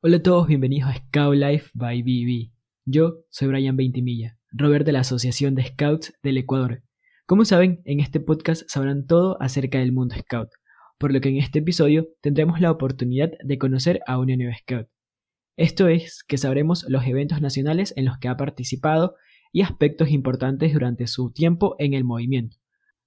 Hola a todos, bienvenidos a Scout Life by BB. Yo soy Brian Veintimilla, Robert de la Asociación de Scouts del Ecuador. Como saben, en este podcast sabrán todo acerca del mundo Scout, por lo que en este episodio tendremos la oportunidad de conocer a una nueva Scout. Esto es que sabremos los eventos nacionales en los que ha participado y aspectos importantes durante su tiempo en el movimiento.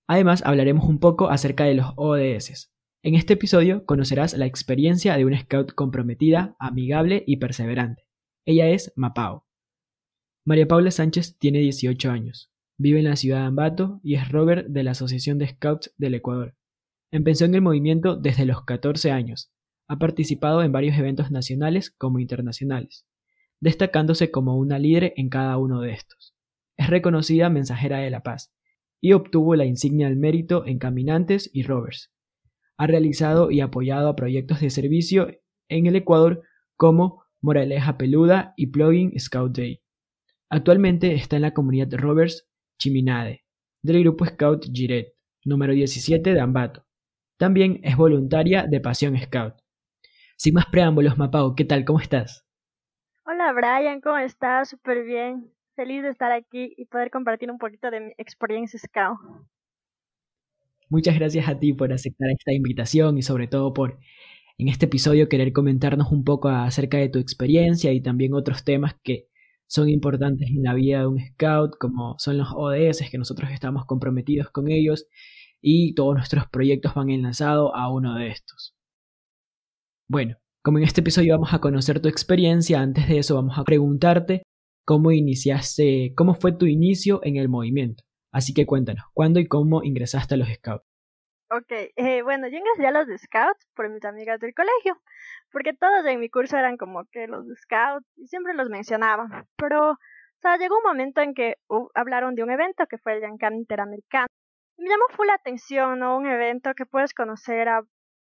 Además, hablaremos un poco acerca de los ODS, en este episodio conocerás la experiencia de una scout comprometida, amigable y perseverante. Ella es Mapao. María Paula Sánchez tiene 18 años, vive en la ciudad de Ambato y es Robert de la Asociación de Scouts del Ecuador. Empezó en el movimiento desde los 14 años. Ha participado en varios eventos nacionales como internacionales, destacándose como una líder en cada uno de estos. Es reconocida mensajera de la paz y obtuvo la insignia del mérito en Caminantes y Rovers, ha realizado y apoyado a proyectos de servicio en el Ecuador como Moraleja Peluda y Plugin Scout Day. Actualmente está en la comunidad Rovers Chiminade del grupo Scout Giret, número 17 de Ambato. También es voluntaria de Pasión Scout. Sin más preámbulos, Mapao, ¿qué tal? ¿Cómo estás? Hola Brian, ¿cómo estás? Súper bien. Feliz de estar aquí y poder compartir un poquito de mi experiencia Scout. Muchas gracias a ti por aceptar esta invitación y sobre todo por en este episodio querer comentarnos un poco acerca de tu experiencia y también otros temas que son importantes en la vida de un scout, como son los ODS, que nosotros estamos comprometidos con ellos y todos nuestros proyectos van enlazados a uno de estos. Bueno, como en este episodio vamos a conocer tu experiencia, antes de eso vamos a preguntarte cómo iniciaste, cómo fue tu inicio en el movimiento. Así que cuéntanos, ¿cuándo y cómo ingresaste a los Scouts? Ok, eh, bueno, yo ingresé a los Scouts por mis amigas del colegio, porque todos en mi curso eran como que los Scouts y siempre los mencionaban. Pero, o sea, llegó un momento en que hablaron de un evento que fue el Yankam Interamericano. me llamó full la atención, ¿no? Un evento que puedes conocer a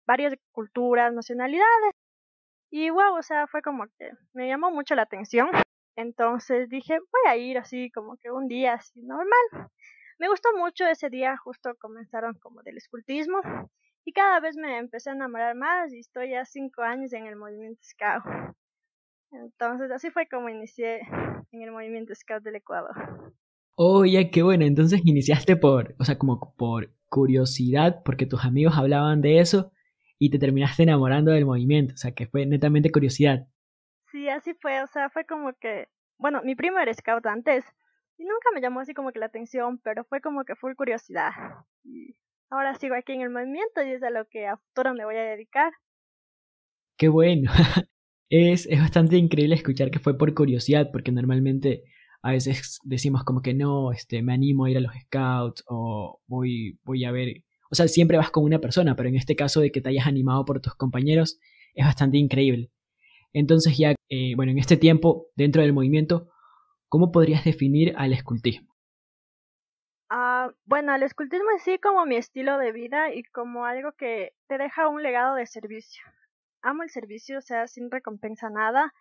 varias culturas, nacionalidades. Y wow, o sea, fue como que me llamó mucho la atención. Entonces dije, voy a ir así como que un día así normal. Me gustó mucho ese día, justo comenzaron como del escultismo y cada vez me empecé a enamorar más y estoy ya cinco años en el movimiento Scout. Entonces así fue como inicié en el movimiento Scout del Ecuador. Oh, ya qué bueno, entonces iniciaste por, o sea, como por curiosidad, porque tus amigos hablaban de eso y te terminaste enamorando del movimiento, o sea, que fue netamente curiosidad. Sí, así fue, o sea, fue como que, bueno, mi primo era scout antes, y nunca me llamó así como que la atención, pero fue como que full curiosidad. Y ahora sigo aquí en el movimiento y es a lo que a futuro me voy a dedicar. Qué bueno. es, es bastante increíble escuchar que fue por curiosidad, porque normalmente a veces decimos como que no, este, me animo a ir a los scouts o voy, voy a ver. O sea, siempre vas con una persona, pero en este caso de que te hayas animado por tus compañeros, es bastante increíble. Entonces ya, eh, bueno, en este tiempo, dentro del movimiento, ¿Cómo podrías definir al escultismo? Ah, bueno, el escultismo es sí como mi estilo de vida y como algo que te deja un legado de servicio. Amo el servicio, o sea, sin recompensa nada,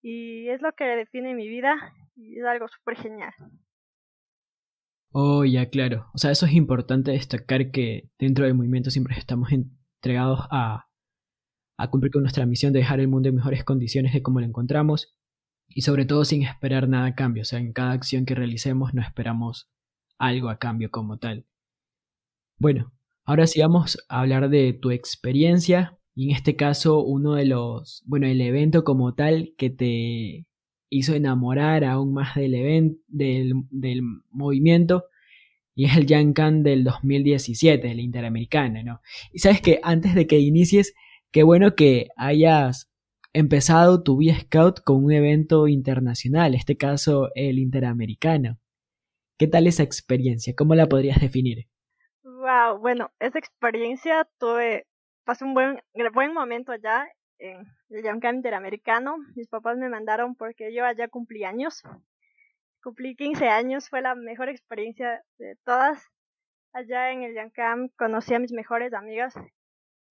y es lo que define mi vida y es algo súper genial. Oh, ya, claro. O sea, eso es importante destacar que dentro del movimiento siempre estamos entregados a, a cumplir con nuestra misión de dejar el mundo en mejores condiciones de como lo encontramos y sobre todo sin esperar nada a cambio, o sea, en cada acción que realicemos no esperamos algo a cambio como tal. Bueno, ahora sí vamos a hablar de tu experiencia y en este caso uno de los, bueno, el evento como tal que te hizo enamorar aún más del evento, del, del movimiento y es el Yankan del 2017, el Interamericano, ¿no? Y sabes que antes de que inicies, qué bueno que hayas empezado tu vida scout con un evento internacional, este caso el Interamericano. ¿Qué tal esa experiencia? ¿Cómo la podrías definir? Wow, bueno, esa experiencia tuve, pasé un buen, buen momento allá en el Camp Interamericano. Mis papás me mandaron porque yo allá cumplí años. Cumplí 15 años, fue la mejor experiencia de todas. Allá en el Camp conocí a mis mejores amigas.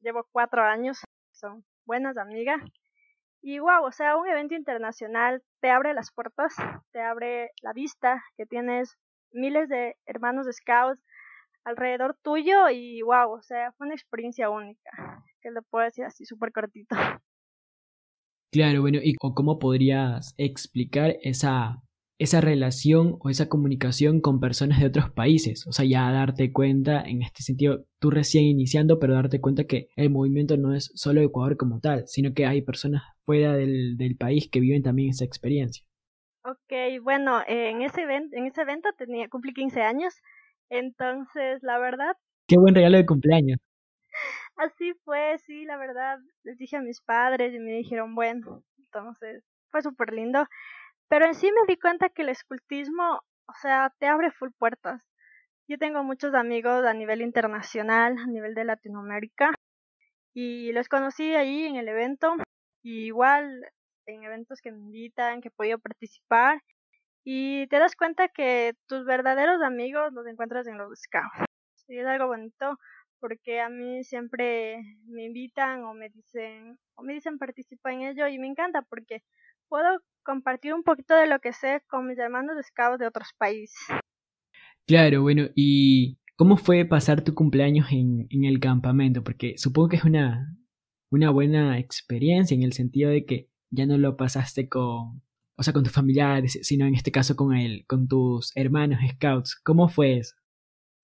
Llevo cuatro años, son buenas amigas. Y wow, o sea, un evento internacional te abre las puertas, te abre la vista, que tienes miles de hermanos de scouts alrededor tuyo y wow, o sea, fue una experiencia única, que le puedo decir así súper cortito. Claro, bueno, ¿y cómo podrías explicar esa, esa relación o esa comunicación con personas de otros países? O sea, ya darte cuenta, en este sentido, tú recién iniciando, pero darte cuenta que el movimiento no es solo Ecuador como tal, sino que hay personas fuera del, del país que viven también esa experiencia. Ok, bueno, en ese evento, en ese evento tenía, cumplí 15 años, entonces la verdad... Qué buen regalo de cumpleaños. Así fue, sí, la verdad, les dije a mis padres y me dijeron, bueno, entonces fue súper lindo. Pero en sí me di cuenta que el escultismo, o sea, te abre full puertas. Yo tengo muchos amigos a nivel internacional, a nivel de Latinoamérica, y los conocí ahí en el evento, y igual en eventos que me invitan, que he podido participar, y te das cuenta que tus verdaderos amigos los encuentras en los scouts. Y es algo bonito porque a mí siempre me invitan o me dicen o me dicen participa en ello y me encanta porque puedo compartir un poquito de lo que sé con mis hermanos de scouts de otros países. Claro, bueno, ¿y cómo fue pasar tu cumpleaños en, en el campamento? Porque supongo que es una, una buena experiencia en el sentido de que ya no lo pasaste con, o sea, con tus familiares, sino en este caso con él, con tus hermanos scouts. ¿Cómo fue eso?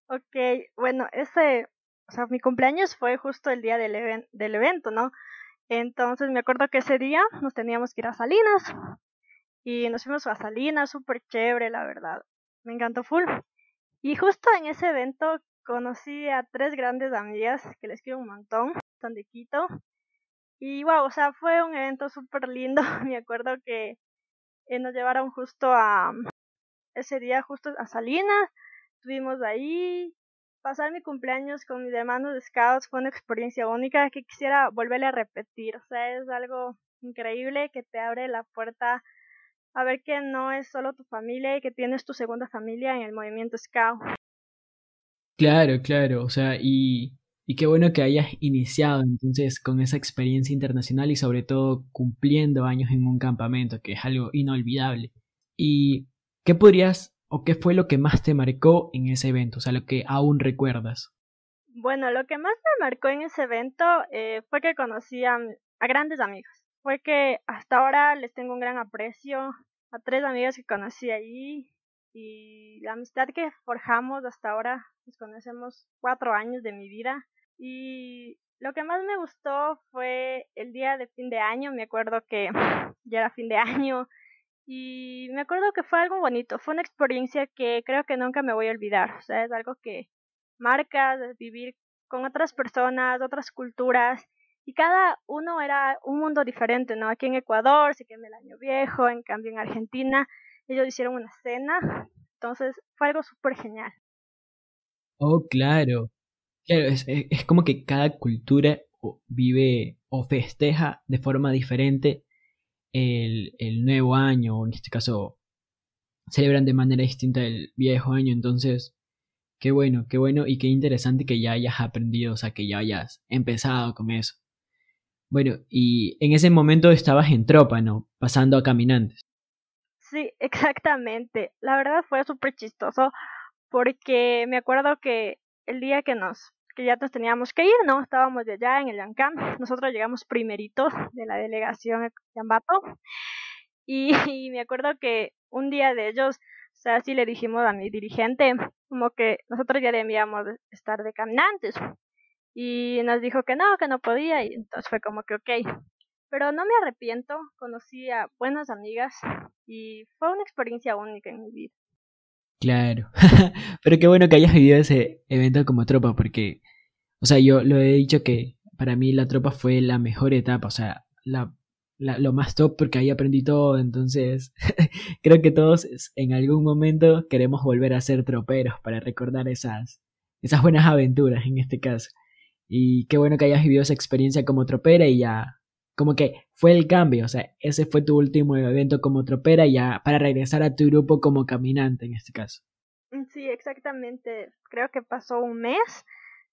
Ok, bueno, ese o sea, mi cumpleaños fue justo el día del, del evento, ¿no? Entonces me acuerdo que ese día nos teníamos que ir a Salinas y nos fuimos a Salinas, súper chévere, la verdad. Me encantó full. Y justo en ese evento conocí a tres grandes amigas que les quiero un montón, son de Quito. Y wow, o sea, fue un evento súper lindo. me acuerdo que eh, nos llevaron justo a ese día, justo a Salinas. Estuvimos ahí, pasar mi cumpleaños con mis hermanos de Scouts fue una experiencia única que quisiera volverle a repetir. O sea, es algo increíble que te abre la puerta a ver que no es solo tu familia y que tienes tu segunda familia en el movimiento Scout. Claro, claro, o sea, y, y qué bueno que hayas iniciado entonces con esa experiencia internacional y sobre todo cumpliendo años en un campamento, que es algo inolvidable. ¿Y qué podrías ¿O qué fue lo que más te marcó en ese evento? O sea, lo que aún recuerdas. Bueno, lo que más me marcó en ese evento eh, fue que conocí a, grandes amigos. Fue que hasta ahora les tengo un gran aprecio a tres amigas que conocí allí y la amistad que forjamos hasta ahora, nos conocemos cuatro años de mi vida y lo que más me gustó fue el día de fin de año, me acuerdo que ya era fin de año, y me acuerdo que fue algo bonito, fue una experiencia que creo que nunca me voy a olvidar, o sea, es algo que marca vivir con otras personas, otras culturas, y cada uno era un mundo diferente, ¿no? Aquí en Ecuador se quemó el año viejo, en cambio en Argentina ellos hicieron una cena, entonces fue algo súper genial. Oh, claro. Claro, es, es como que cada cultura vive o festeja de forma diferente el, el nuevo año, o en este caso celebran de manera distinta el viejo año, entonces qué bueno, qué bueno y qué interesante que ya hayas aprendido, o sea, que ya hayas empezado con eso. Bueno, y en ese momento estabas en tropa, ¿no? Pasando a caminantes. Sí, exactamente. La verdad fue súper chistoso porque me acuerdo que el día que nos que ya nos teníamos que ir, ¿no? Estábamos de allá en el Yancam. Nosotros llegamos primeritos de la delegación de Yambato. Y, y, me acuerdo que un día de ellos, o sea, sí le dijimos a mi dirigente, como que nosotros ya debíamos estar de caminantes. Y nos dijo que no, que no podía. Y entonces fue como que ok. Pero no me arrepiento, conocí a buenas amigas y fue una experiencia única en mi vida. Claro, pero qué bueno que hayas vivido ese evento como tropa, porque, o sea, yo lo he dicho que para mí la tropa fue la mejor etapa, o sea, la, lo más top porque ahí aprendí todo, entonces creo que todos en algún momento queremos volver a ser troperos para recordar esas, esas buenas aventuras en este caso. Y qué bueno que hayas vivido esa experiencia como tropera y ya como que fue el cambio, o sea, ese fue tu último evento como tropera ya para regresar a tu grupo como caminante en este caso. Mm, sí, exactamente. Creo que pasó un mes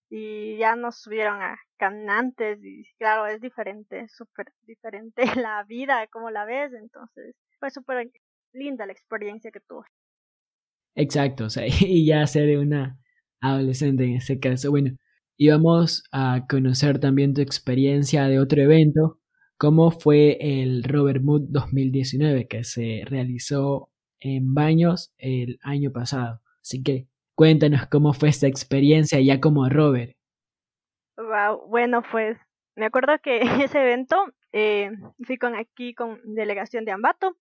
y ya nos subieron a caminantes y claro, es diferente, súper diferente la vida, como la ves, entonces fue súper linda la experiencia que tuve. Exacto, o sea, y ya ser una adolescente en este caso. Bueno, íbamos a conocer también tu experiencia de otro evento cómo fue el Robert Mood 2019 que se realizó en Baños el año pasado. Así que cuéntanos cómo fue esta experiencia ya como Robert. Wow, bueno, pues me acuerdo que ese evento eh, fui con aquí con delegación de Ambato.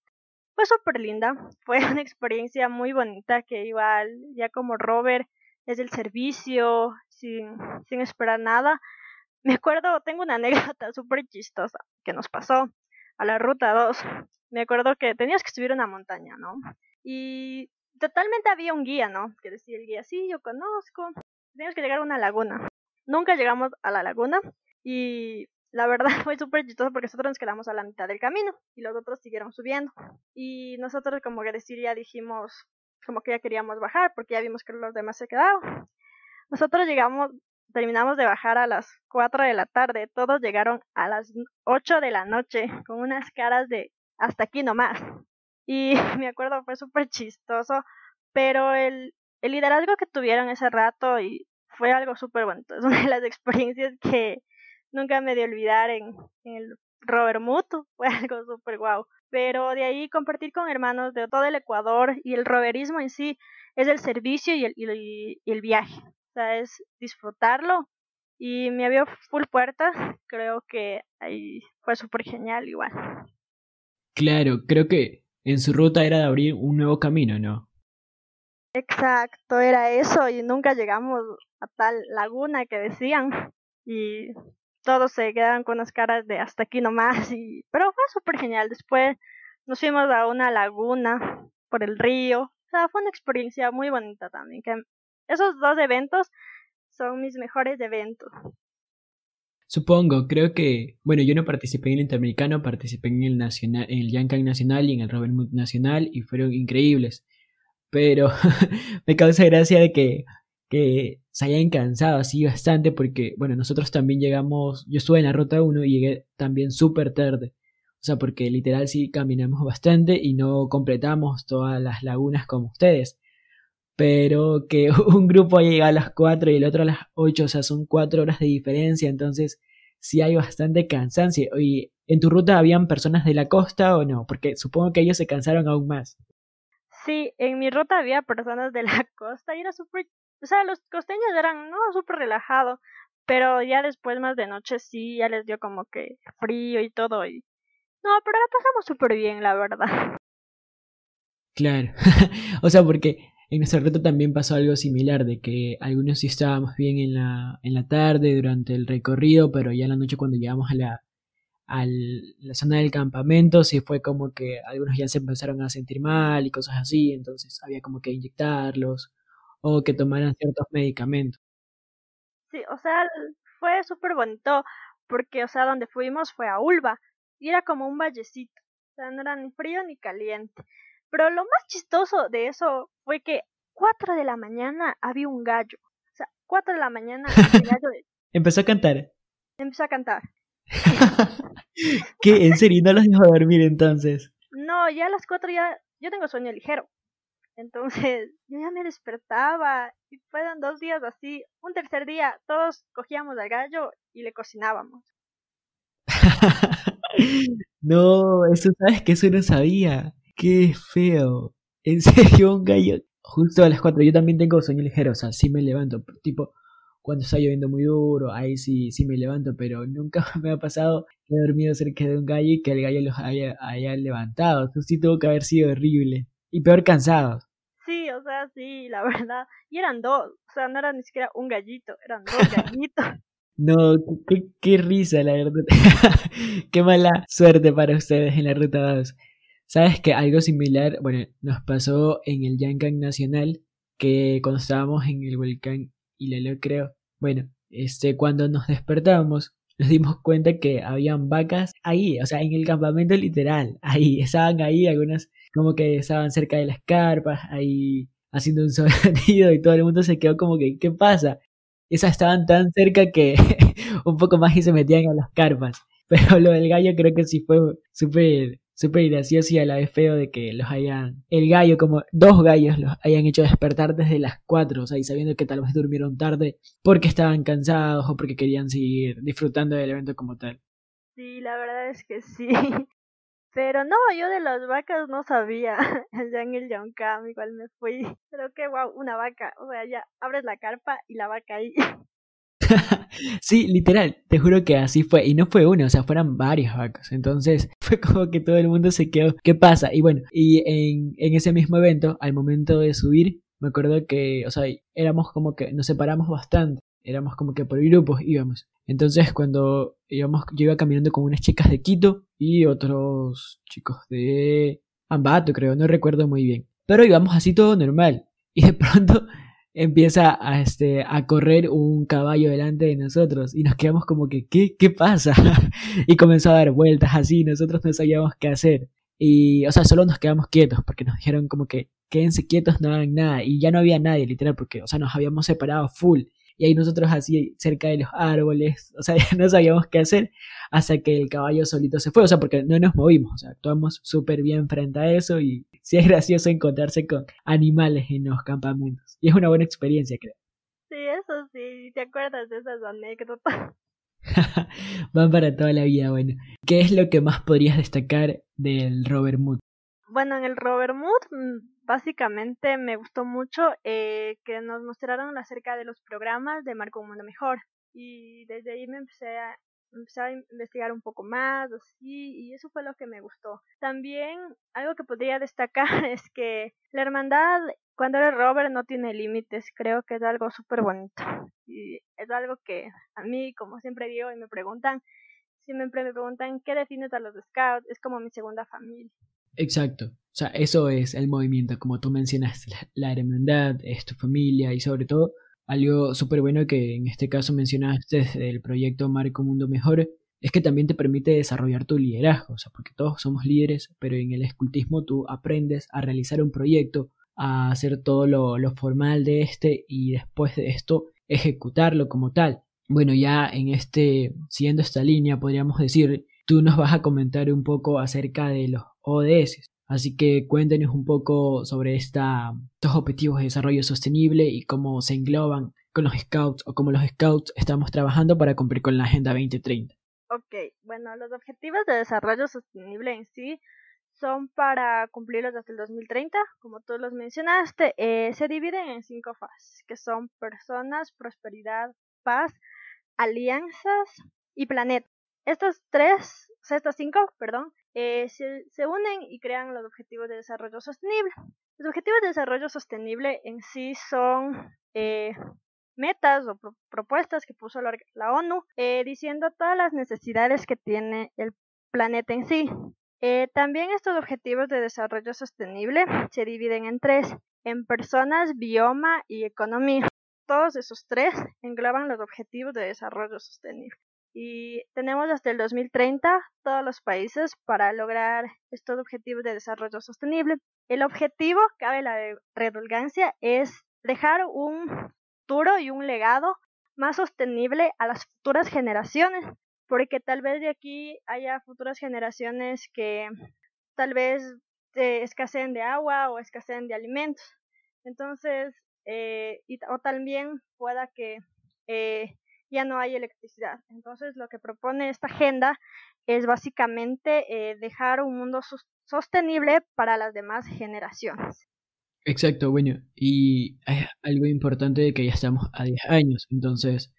Fue súper linda, fue una experiencia muy bonita que igual ya como Robert es el servicio, sin, sin esperar nada. Me acuerdo, tengo una anécdota súper chistosa que nos pasó a la ruta 2. Me acuerdo que tenías que subir una montaña, ¿no? Y totalmente había un guía, ¿no? Que decía el guía, sí, yo conozco. Teníamos que llegar a una laguna. Nunca llegamos a la laguna y la verdad fue súper chistoso porque nosotros nos quedamos a la mitad del camino y los otros siguieron subiendo. Y nosotros como que decir ya dijimos como que ya queríamos bajar porque ya vimos que los demás se quedaban. Nosotros llegamos, terminamos de bajar a las 4 de la tarde, todos llegaron a las 8 de la noche con unas caras de hasta aquí nomás. Y me acuerdo fue súper chistoso, pero el, el liderazgo que tuvieron ese rato y fue algo súper bonito. Es una de las experiencias que nunca me de olvidar en, el Robert Mutu. Fue algo súper guau. Pero de ahí compartir con hermanos de todo el Ecuador y el roverismo en sí es el servicio y el, y el viaje. Sea, es disfrutarlo. Y me abrió full puertas. Creo que ahí fue súper genial igual. Claro, creo que en su ruta era de abrir un nuevo camino, ¿no? Exacto, era eso y nunca llegamos a tal laguna que decían y todos se quedaban con unas caras de hasta aquí nomás y pero fue súper genial. Después nos fuimos a una laguna por el río, o sea, fue una experiencia muy bonita también. Que esos dos eventos son mis mejores eventos. Supongo, creo que, bueno, yo no participé en el Interamericano, participé en el Nacional, en el Yankan Nacional y en el Robert Mood Nacional y fueron increíbles pero me causa gracia de que, que se hayan cansado así bastante porque, bueno, nosotros también llegamos, yo estuve en la ruta 1 y llegué también súper tarde. O sea, porque literal sí caminamos bastante y no completamos todas las lagunas como ustedes. Pero que un grupo haya llegado a las 4 y el otro a las 8, o sea, son 4 horas de diferencia, entonces sí hay bastante cansancio. ¿Y en tu ruta habían personas de la costa o no? Porque supongo que ellos se cansaron aún más. Sí, en mi ruta había personas de la costa y era súper, o sea, los costeños eran, no, súper relajados, pero ya después más de noche sí, ya les dio como que frío y todo y... No, pero la pasamos súper bien, la verdad. Claro, o sea, porque en nuestra ruta también pasó algo similar, de que algunos sí estábamos bien en la, en la tarde durante el recorrido, pero ya en la noche cuando llegamos a la, la zona del campamento, sí fue como que algunos ya se empezaron a sentir mal y cosas así, entonces había como que inyectarlos o que tomaran ciertos medicamentos. Sí, o sea, fue súper bonito porque, o sea, donde fuimos fue a Ulva y era como un vallecito, o sea, no era ni frío ni caliente. Pero lo más chistoso de eso fue que cuatro de la mañana había un gallo, o sea, cuatro de la mañana el gallo empezó a cantar. Empezó a cantar. ¿Qué? ¿En serio? ¿No los dejó dormir entonces? No, ya a las cuatro ya, yo tengo sueño ligero. Entonces, yo ya me despertaba y fueron dos días así. Un tercer día, todos cogíamos al gallo y le cocinábamos. no, eso sabes que eso no sabía. Qué feo. En serio, un gallo. Justo a las cuatro, yo también tengo sueño ligero, o sea, sí me levanto, tipo, cuando está lloviendo muy duro, ahí sí, sí me levanto, pero nunca me ha pasado que he dormido cerca de un gallo y que el gallo los haya, haya levantado. Eso sí tuvo que haber sido horrible. Y peor cansados. Sí, o sea, sí, la verdad. Y eran dos, o sea, no era ni siquiera un gallito, eran dos gallitos. No, qué, qué risa, la verdad. qué mala suerte para ustedes en la ruta 2. Sabes que algo similar, bueno, nos pasó en el Yankan Nacional, que cuando estábamos en el volcán y lo creo. Bueno, este, cuando nos despertamos, nos dimos cuenta que habían vacas ahí, o sea, en el campamento literal, ahí, estaban ahí, algunas como que estaban cerca de las carpas, ahí haciendo un sonido y todo el mundo se quedó como que, ¿qué pasa? Esas estaban tan cerca que un poco más y se metían a las carpas. Pero lo del gallo creo que sí fue súper súper gracioso y a la vez feo de que los hayan, el gallo, como dos gallos los hayan hecho despertar desde las cuatro, o sea, y sabiendo que tal vez durmieron tarde porque estaban cansados o porque querían seguir disfrutando del evento como tal. Sí, la verdad es que sí. Pero no, yo de las vacas no sabía. Allá en el Yoncam igual me fui. Pero que wow, una vaca. O sea, ya abres la carpa y la vaca ahí. sí, literal, te juro que así fue. Y no fue una, o sea, fueron varias vacas. Entonces fue como que todo el mundo se quedó. ¿Qué pasa? Y bueno, y en, en ese mismo evento, al momento de subir, me acuerdo que, o sea, éramos como que nos separamos bastante. Éramos como que por grupos íbamos. Entonces cuando íbamos, yo iba caminando con unas chicas de Quito y otros chicos de Ambato, creo, no recuerdo muy bien. Pero íbamos así todo normal. Y de pronto empieza a, este, a correr un caballo delante de nosotros y nos quedamos como que, ¿qué, qué pasa? y comenzó a dar vueltas así, nosotros no sabíamos qué hacer. Y, o sea, solo nos quedamos quietos porque nos dijeron como que quédense quietos, no hagan nada. Y ya no había nadie, literal, porque, o sea, nos habíamos separado full. Y ahí nosotros así cerca de los árboles, o sea, ya no sabíamos qué hacer hasta que el caballo solito se fue, o sea, porque no nos movimos, o sea, actuamos súper bien frente a eso y sí es gracioso encontrarse con animales en los campamentos. Y es una buena experiencia, creo. Sí, eso sí, ¿te acuerdas de esas anécdotas? Van para toda la vida, bueno. ¿Qué es lo que más podrías destacar del Robert Mood? Bueno, en el Robert Mood, mm, básicamente me gustó mucho eh, que nos mostraron acerca de los programas de Marco Un Mundo Mejor. Y desde ahí me empecé a, empecé a investigar un poco más, así, y eso fue lo que me gustó. También algo que podría destacar es que la hermandad, cuando eres Robert, no tiene límites, creo que es algo súper bonito. Y es algo que a mí, como siempre digo, y me preguntan, siempre me preguntan, ¿qué defines a los Scouts? Es como mi segunda familia. Exacto. O sea, eso es el movimiento, como tú mencionaste, la, hermandad, es tu familia y sobre todo algo súper bueno que en este caso mencionaste del proyecto Marco Mundo Mejor es que también te permite desarrollar tu liderazgo, o sea, porque todos somos líderes, pero en el escultismo tú aprendes a realizar un proyecto, a hacer todo lo, lo formal de este y después de esto ejecutarlo como tal. Bueno, ya en este, siguiendo esta línea, podríamos decir, tú nos vas a comentar un poco acerca de los ODS. Así que cuéntenos un poco sobre esta, estos objetivos de desarrollo sostenible y cómo se engloban con los Scouts o cómo los Scouts estamos trabajando para cumplir con la Agenda 2030. Ok, bueno, los objetivos de desarrollo sostenible en sí son para cumplirlos hasta el 2030, como tú los mencionaste, eh, se dividen en cinco fases, que son personas, prosperidad, paz, alianzas y planeta. Estos tres, o sea, estos cinco, perdón, eh, se, unen y crean los Objetivos de Desarrollo Sostenible. Los Objetivos de Desarrollo Sostenible en sí son eh, metas o pro propuestas que puso la, ONU eh, diciendo todas las necesidades que tiene el planeta en sí. También estos Objetivos de Desarrollo Sostenible se dividen en tres, en personas, bioma y economía. Todos esos tres engloban los Objetivos de Desarrollo Sostenible y tenemos hasta el 2030 todos los países para lograr estos objetivos de desarrollo sostenible. El objetivo, cabe la redundancia, es dejar un futuro y un legado más sostenible a las futuras generaciones, porque tal vez de aquí haya futuras generaciones que tal vez eh, escaseen de agua o escaseen de alimentos. Entonces, eh, y, o también pueda que eh, ya no hay electricidad. Entonces lo que propone esta agenda es básicamente eh, dejar un mundo sostenible para las demás generaciones. Exacto, bueno, y hay algo importante de que ya estamos a 10 años, entonces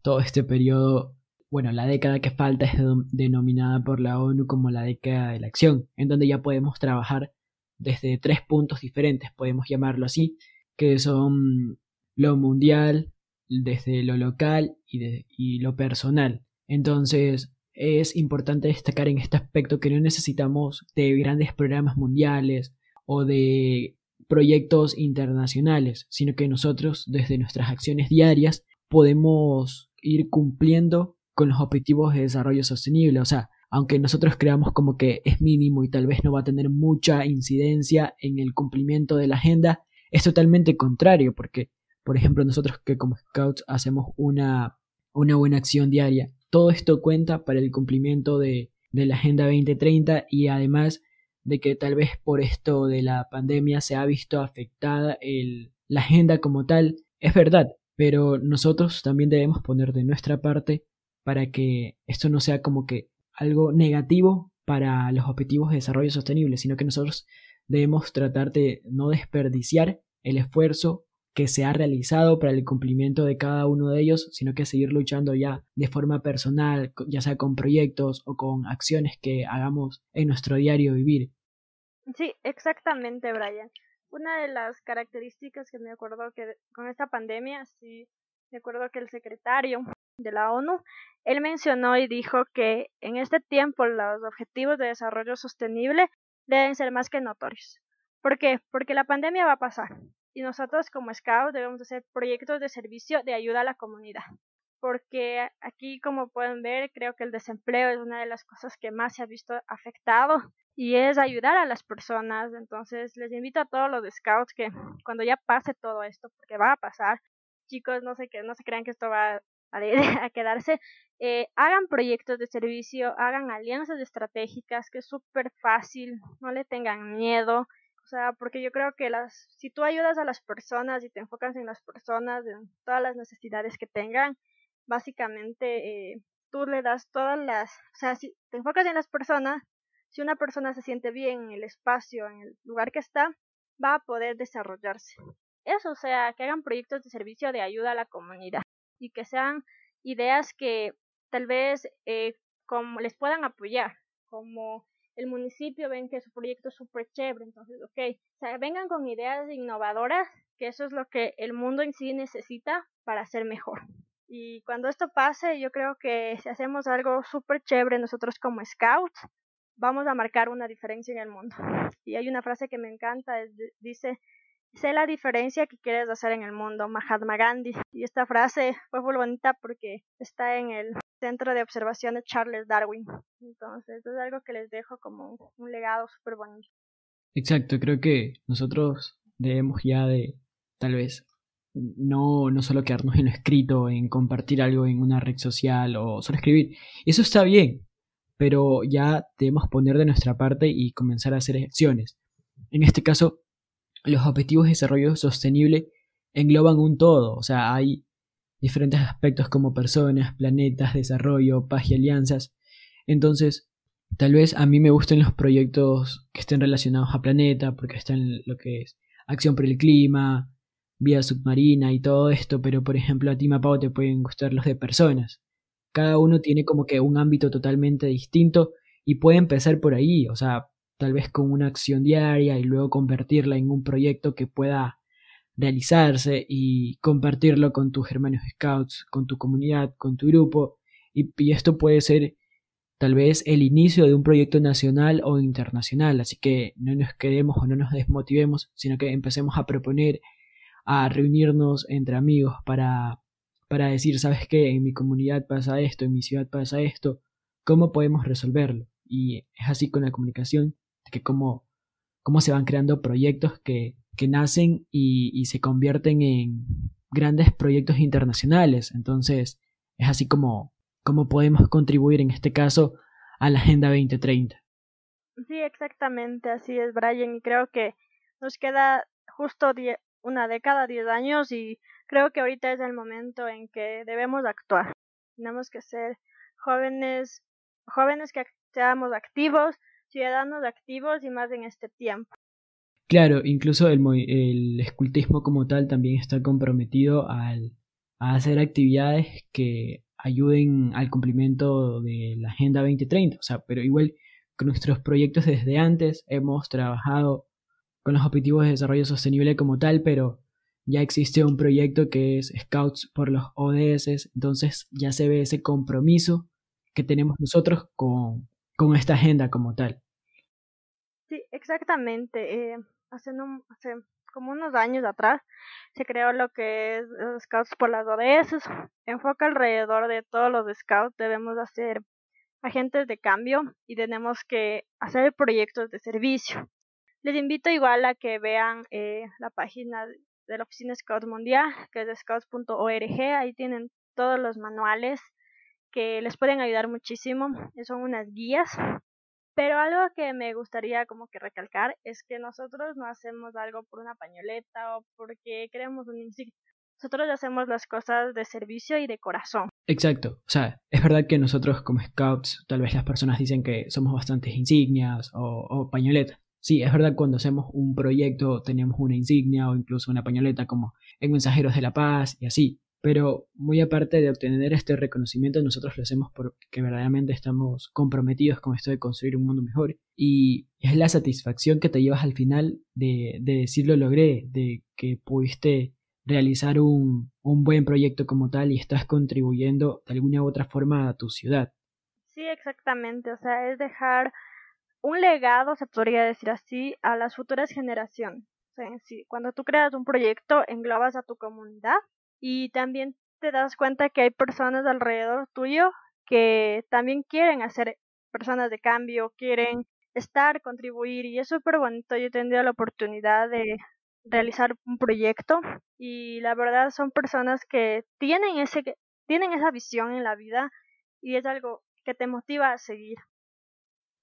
todo este periodo, bueno, la década que falta es denominada por la ONU como la década de la acción, en donde ya podemos trabajar desde tres puntos diferentes, podemos llamarlo así, que son lo mundial, desde lo local y, lo personal. Entonces, es importante destacar en este aspecto que no necesitamos de grandes programas mundiales o de proyectos internacionales, sino que nosotros desde nuestras acciones diarias podemos ir cumpliendo con los objetivos de desarrollo sostenible. O sea, aunque nosotros creamos como que es mínimo y tal vez no va a tener mucha incidencia en el cumplimiento de la agenda, es totalmente contrario, porque por ejemplo, nosotros que como scouts hacemos una, una buena acción diaria. Todo esto cuenta para el cumplimiento de, de la Agenda 2030 y además de que tal vez por esto de la pandemia se ha visto afectada el, la agenda como tal. Es verdad, pero nosotros también debemos poner de nuestra parte para que esto no sea como que algo negativo para los objetivos de desarrollo sostenible, sino que nosotros debemos tratar de no desperdiciar el esfuerzo que se ha realizado para el cumplimiento de cada uno de ellos, sino que seguir luchando ya de forma personal, ya sea con proyectos o con acciones que hagamos en nuestro diario vivir. Sí, exactamente, Brian. Una de las características que me acuerdo que con esta pandemia, sí, me acuerdo que el secretario de la ONU, él mencionó y dijo que en este tiempo los objetivos de desarrollo sostenible deben ser más que notorios. ¿Por qué? Porque la pandemia va a pasar y nosotros como Scouts debemos hacer proyectos de servicio de ayuda a la comunidad. Porque aquí, como pueden ver, creo que el desempleo es una de las cosas que más se ha visto afectado y es ayudar a las personas. Entonces, les invito a todos los Scouts que cuando ya pase todo esto, porque va a pasar, chicos, no sé que no se crean que esto va a, a quedarse, eh, hagan proyectos de servicio, hagan alianzas estratégicas, que es súper fácil, no le tengan miedo. O sea, porque yo creo que las, si tú ayudas a las personas y te enfocas en las personas, en todas las necesidades que tengan, básicamente eh, tú le das todas las, o sea, si te enfocas en las personas, si una persona se siente bien en el espacio, en el lugar que está, va a poder desarrollarse. Eso, o sea, que hagan proyectos de servicio de ayuda a la comunidad y que sean ideas que tal vez eh, como les puedan apoyar, como el municipio ven que su proyecto es súper chévere, entonces, ok, o sea, vengan con ideas innovadoras, que eso es lo que el mundo en sí necesita para ser mejor. Y cuando esto pase, yo creo que si hacemos algo súper chévere nosotros como scouts, vamos a marcar una diferencia en el mundo. Y hay una frase que me encanta, dice, sé la diferencia que quieres hacer en el mundo, Mahatma Gandhi. Y esta frase fue muy bonita porque está en el centro de observación de Charles Darwin. Entonces, es algo que les dejo como un legado súper bonito. Exacto, creo que nosotros debemos ya de, tal vez, no, no solo quedarnos en lo escrito, en compartir algo en una red social o solo escribir. Eso está bien, pero ya debemos poner de nuestra parte y comenzar a hacer acciones. En este caso, los objetivos de desarrollo sostenible engloban un todo, o sea, hay diferentes aspectos como personas, planetas, desarrollo, paz y alianzas. Entonces, tal vez a mí me gusten los proyectos que estén relacionados a planeta, porque están lo que es acción por el clima, vía submarina y todo esto, pero por ejemplo a ti Mapao te pueden gustar los de personas. Cada uno tiene como que un ámbito totalmente distinto y puede empezar por ahí, o sea, tal vez con una acción diaria y luego convertirla en un proyecto que pueda realizarse y compartirlo con tus hermanos scouts, con tu comunidad, con tu grupo. Y, esto puede ser tal vez el inicio de un proyecto nacional o internacional. Así que no nos quedemos o no nos desmotivemos, sino que empecemos a proponer, a reunirnos entre amigos para, para decir, ¿sabes qué? En mi comunidad pasa esto, en mi ciudad pasa esto. ¿Cómo podemos resolverlo? Y es así con la comunicación, que cómo, cómo se van creando proyectos que que nacen y, se convierten en grandes proyectos internacionales. Entonces, es así como, como podemos contribuir en este caso a la Agenda 2030. Sí, exactamente, así es, Brian, y creo que nos queda justo una década, diez años, y creo que ahorita es el momento en que debemos actuar. Tenemos que ser jóvenes, jóvenes que seamos activos, ciudadanos activos y más en este tiempo. Claro, incluso el, escultismo como tal también está comprometido al, a hacer actividades que ayuden al cumplimiento de la Agenda 2030. O sea, pero igual con nuestros proyectos desde antes hemos trabajado con los objetivos de desarrollo sostenible como tal, pero ya existe un proyecto que es Scouts por los ODS, entonces ya se ve ese compromiso que tenemos nosotros con, con esta agenda como tal. Sí, exactamente. Eh, hace, como unos años atrás se creó lo que es los Scouts por las ODS. Enfoca alrededor de todos los Scouts. Debemos hacer agentes de cambio y tenemos que hacer proyectos de servicio. Les invito igual a que vean eh, la página de la Oficina Scouts Mundial, que es scouts.org. Ahí tienen todos los manuales que les pueden ayudar muchísimo. Son unas guías pero algo que me gustaría como que recalcar es que nosotros no hacemos algo por una pañoleta o porque queremos un insignia. nosotros hacemos las cosas de servicio y de corazón. Exacto, o sea, es verdad que nosotros como scouts, tal vez las personas dicen que somos bastantes insignias o, o pañoletas. Sí, es verdad cuando hacemos un proyecto tenemos una insignia o incluso una pañoleta como en Mensajeros de la Paz y así, pero muy aparte de obtener este reconocimiento, nosotros lo hacemos porque verdaderamente estamos comprometidos con esto de construir un mundo mejor. Y es la satisfacción que te llevas al final de, de decir lo logré, de que pudiste realizar un, un buen proyecto como tal y estás contribuyendo de alguna u otra forma a tu ciudad. Sí, exactamente. O sea, es dejar un legado, se podría decir así, a las futuras generaciones. Sí, cuando tú creas un proyecto, englobas a tu comunidad y también te das cuenta que hay personas alrededor tuyo que también quieren hacer personas de cambio, quieren estar, contribuir y es súper bonito. Yo he tenido la oportunidad de realizar un proyecto y la verdad son personas que tienen ese tienen esa visión en la vida y es algo que te motiva a seguir.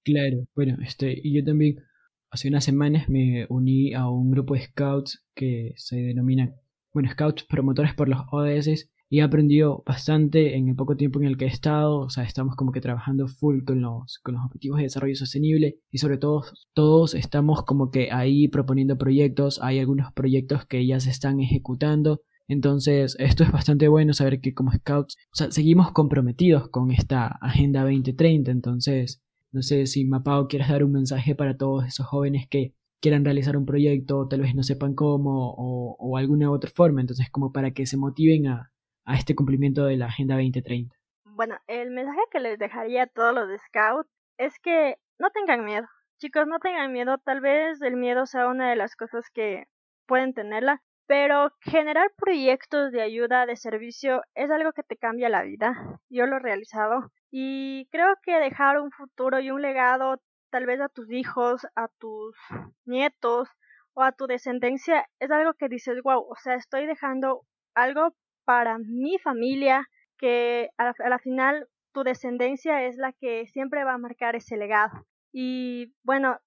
Claro, bueno, este, y yo también hace unas semanas me uní a un grupo de scouts que se denomina bueno, scouts promotores por los ODS y he aprendido bastante en el poco tiempo en el que he estado, o sea, estamos como que trabajando full con los, con los objetivos de desarrollo sostenible y sobre todo todos estamos como que ahí proponiendo proyectos, hay algunos proyectos que ya se están ejecutando, entonces esto es bastante bueno saber que como scouts, o sea, seguimos comprometidos con esta Agenda 2030, entonces no sé si Mapao quieres dar un mensaje para todos esos jóvenes que quieran realizar un proyecto, tal vez no sepan cómo o, o alguna otra forma, entonces como para que se motiven a, a este cumplimiento de la Agenda 2030. Bueno, el mensaje que les dejaría a todos los scouts es que no tengan miedo. Chicos, no tengan miedo, tal vez el miedo sea una de las cosas que pueden tenerla, pero generar proyectos de ayuda, de servicio, es algo que te cambia la vida. Yo lo he realizado y creo que dejar un futuro y un legado tal vez a tus hijos, a tus nietos o a tu descendencia, es algo que dices, wow, o sea, estoy dejando algo para mi familia, que a la, final tu descendencia es la que siempre va a marcar ese legado. Y bueno,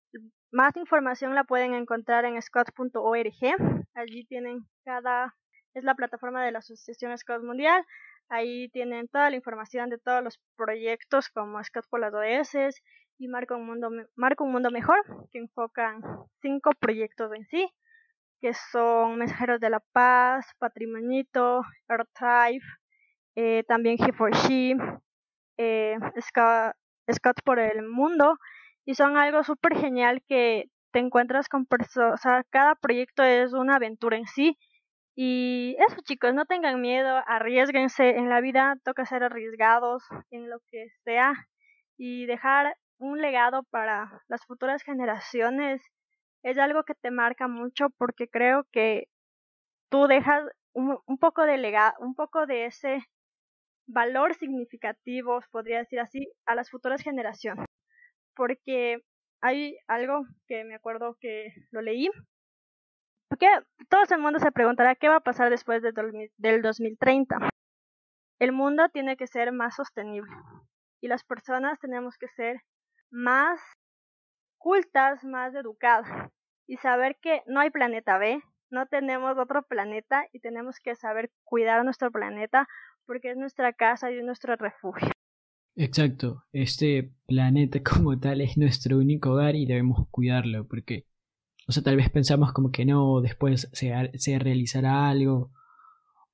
más información la pueden encontrar en scott.org. Allí tienen cada, es la plataforma de la Asociación Scott Mundial. Ahí tienen toda la información de todos los proyectos como Scott por las ODS y Marca un Mundo, Marca un Mundo Mejor, que enfocan cinco proyectos en sí, que son Mensajeros de la Paz, Patrimonito, Earth eh, también He for She, eh, por el Mundo, y son algo súper genial que te encuentras con personas, o sea, cada proyecto es una aventura en sí. Y eso chicos, no tengan miedo, arriesguense en la vida, toca ser arriesgados en lo que sea y dejar un legado para las futuras generaciones es algo que te marca mucho porque creo que tú dejas un, poco de legado, un poco de ese valor significativo, podría decir así, a las futuras generaciones. Porque hay algo que me acuerdo que lo leí, porque todo el mundo se preguntará qué va a pasar después del 2030. El mundo tiene que ser más sostenible y las personas tenemos que ser más cultas, más educadas y saber que no hay planeta B, no tenemos otro planeta y tenemos que saber cuidar nuestro planeta porque es nuestra casa y es nuestro refugio. Exacto, este planeta como tal es nuestro único hogar y debemos cuidarlo porque, o sea, tal vez pensamos como que no, después se, se realizará algo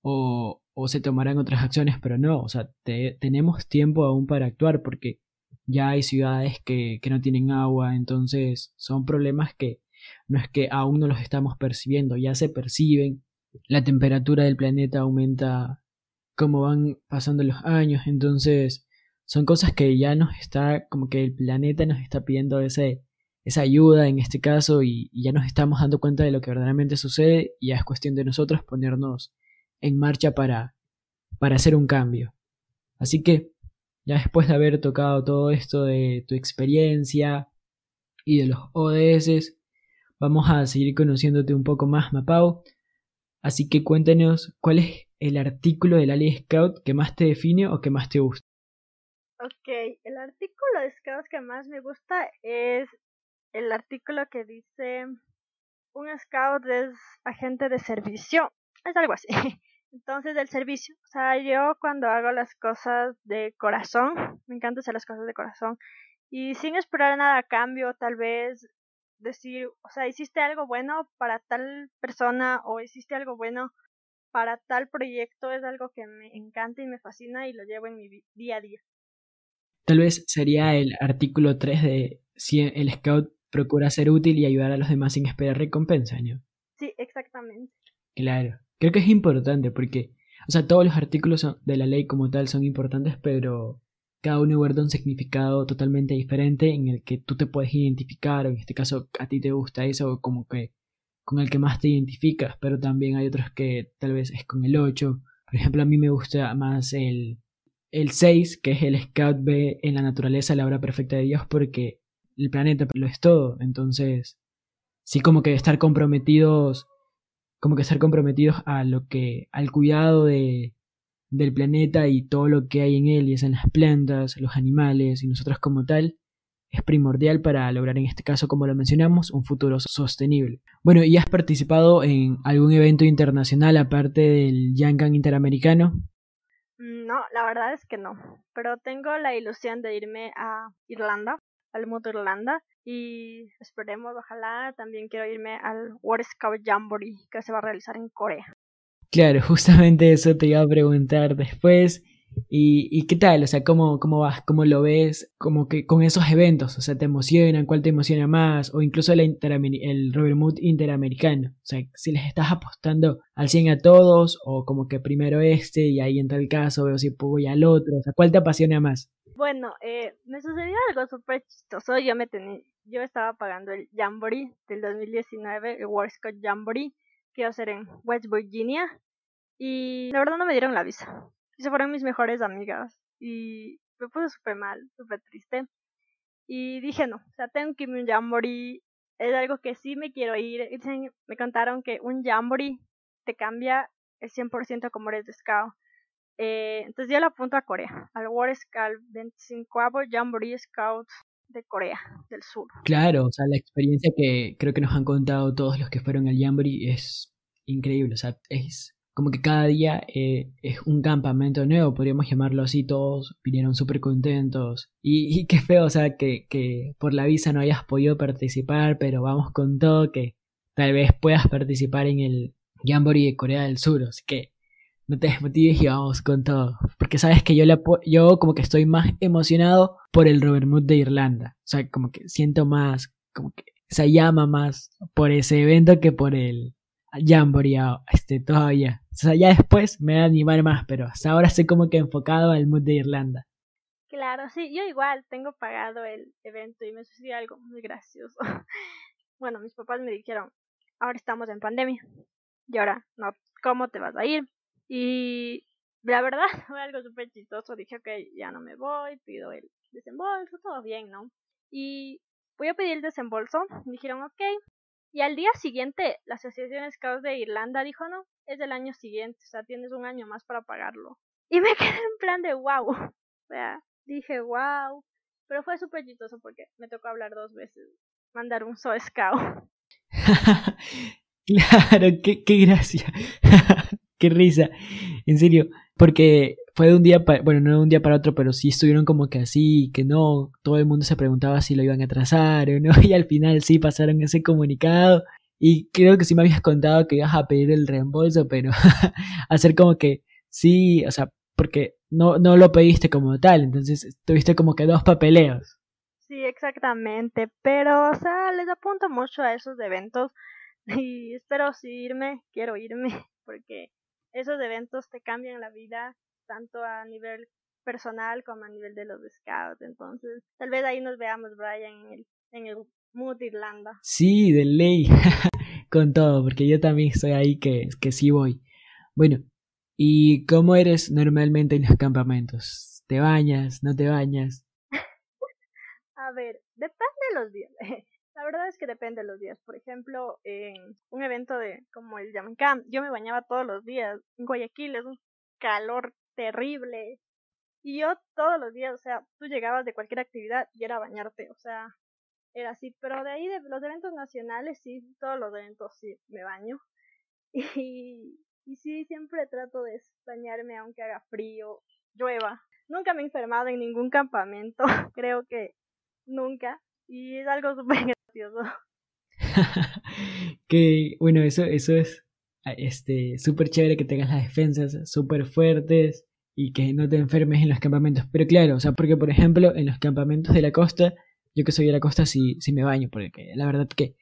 o, o, se tomarán otras acciones, pero no, o sea, tenemos tiempo aún para actuar porque ya hay ciudades que, que no tienen agua, entonces son problemas que no es que aún no los estamos percibiendo, ya se perciben. La temperatura del planeta aumenta como van pasando los años, entonces son cosas que ya nos está, como que el planeta nos está pidiendo ese, esa ayuda en este caso y, ya nos estamos dando cuenta de lo que verdaderamente sucede y ya es cuestión de nosotros ponernos en marcha para, para hacer un cambio. Así que ya después de haber tocado todo esto de tu experiencia y de los ODS, vamos a seguir conociéndote un poco más, Mapau. Así que cuéntanos cuál es el artículo de la ley Scout que más te define o que más te gusta. Ok, el artículo de Scout que más me gusta es el artículo que dice un Scout es agente de servicio. Es algo así. Entonces, del servicio. O sea, yo cuando hago las cosas de corazón, me encanta hacer las cosas de corazón. Y sin esperar nada a cambio, tal vez decir, o sea, hiciste algo bueno para tal persona o hiciste algo bueno para tal proyecto, es algo que me encanta y me fascina y lo llevo en mi día a día. Tal vez sería el artículo 3 de si el scout procura ser útil y ayudar a los demás sin esperar recompensa, ¿no? Sí, exactamente. Claro, creo que es importante porque, o sea, todos los artículos de la ley como tal son importantes, pero cada uno guarda un significado totalmente diferente en el que tú te puedes identificar, o en este caso a ti te gusta eso, como que con el que más te identificas, pero también hay otros que tal vez es con el 8. Por ejemplo, a mí me gusta más el, el 6, que es el Scout B en la naturaleza, la obra perfecta de Dios, porque el planeta lo es todo. Entonces, sí como que estar comprometidos, como que estar comprometidos a lo que, al cuidado de, del planeta y todo lo que hay en él, y es en las plantas, los animales y nosotros como tal, es primordial para lograr en este caso, como lo mencionamos, un futuro sostenible. Bueno, ¿y has participado en algún evento internacional aparte del Yangan Interamericano? No, la verdad es que no, pero tengo la ilusión de irme a Irlanda, al Mundo Irlanda, y esperemos, ojalá, también quiero irme al World Scout Jamboree que se va a realizar en Corea. Claro, justamente eso te iba a preguntar después. ¿Y, y qué tal? O sea, ¿cómo, ¿cómo vas? ¿Cómo lo ves? Como que con esos eventos, o sea, ¿te emocionan? ¿Cuál te emociona más? O incluso el, el Robert Mood Interamericano. O sea, si les estás apostando al 100 a todos, o como que primero este y ahí en tal caso veo si voy al otro. O sea, ¿cuál te apasiona más? Bueno, eh, me sucedió algo súper chistoso. Yo me tenía, yo estaba pagando el Jamboree del 2019, el Cup Jamboree, que iba a ser en West Virginia. Y la verdad no me dieron la visa y se fueron mis mejores amigas y me puse súper mal, súper triste. Y dije, no, o sea, tengo que irme a un jamboree, es algo que sí me quiero ir. Me contaron que un jamboree te cambia el 100% como eres de scout. Eh, entonces yo lo apunto a Corea, al World Scout 25 Jamboree Scouts de Corea del Sur. Claro, o sea, la experiencia que creo que nos han contado todos los que fueron al Jamboree es increíble, o sea, es como que cada día eh, es un campamento nuevo, podríamos llamarlo así, todos vinieron súper contentos. Y, y, qué feo, o sea, que, que por la visa no hayas podido participar, pero vamos con todo, que tal vez puedas participar en el Jamboree de Corea del Sur, así que no te desmotives y vamos con todo. Porque sabes que yo, le yo como que estoy más emocionado por el Robert Mood de Irlanda, o sea, como que siento más, como que se llama más por ese evento que por el Jamboree este, todavía. O sea, ya después me va a animar más, pero hasta ahora estoy como que enfocado al mood de Irlanda. Claro, sí, yo igual tengo pagado el evento y me sucedió algo muy gracioso. bueno, mis papás me dijeron, ahora estamos en pandemia y ahora no, ¿cómo te vas a ir? Y la verdad fue algo súper chistoso, dije, ok, ya no me voy, pido el desembolso, todo bien, ¿no? Y voy a pedir el desembolso, me dijeron, ok, y al día siguiente, la Asociación Scouts de Irlanda dijo, no, es del año siguiente, o sea, tienes un año más para pagarlo. Y me quedé en plan de wow. O sea, dije wow. Pero fue súper chistoso porque me tocó hablar dos veces, mandar un So Scout. claro, qué, qué gracia. Qué risa. En serio, porque fue de un día para, bueno, no de un día para otro, pero sí estuvieron como que así, que no, todo el mundo se preguntaba si lo iban a trazar o no, y al final sí pasaron ese comunicado. Y creo que sí me habías contado que ibas a pedir el reembolso, pero hacer como que sí, o sea, porque no, no lo pediste como tal, entonces tuviste como que dos papeleos. Sí, exactamente, pero, o sea, les apunto mucho a esos eventos y espero sí irme, quiero irme, porque esos eventos te cambian la vida tanto a nivel personal como a nivel de los scouts. Entonces, tal vez ahí nos veamos, Brian, en el, en el Mood Irlanda. Sí, de ley, con todo, porque yo también estoy ahí que, que sí voy. Bueno, ¿y cómo eres normalmente en los campamentos? ¿Te bañas? ¿No te bañas? a ver, depende de los días. La verdad es que depende de los días. Por ejemplo, en un evento de como el Jam Camp, yo me bañaba todos los días. En Guayaquil es un calor terrible. Y yo todos los días, o sea, tú llegabas de cualquier actividad y era bañarte, o sea, era así. Pero de ahí, de los eventos nacionales, sí, todos los eventos sí me baño. Y Y sí, siempre trato de bañarme aunque haga frío, llueva. Nunca me he enfermado en ningún campamento, creo que nunca. Y es algo súper gracioso. que bueno, eso, eso es este súper chévere que tengas las defensas súper fuertes y que no te enfermes en los campamentos. Pero claro, o sea, porque por ejemplo, en los campamentos de la costa, yo que soy de la costa sí, sí me baño, porque la verdad que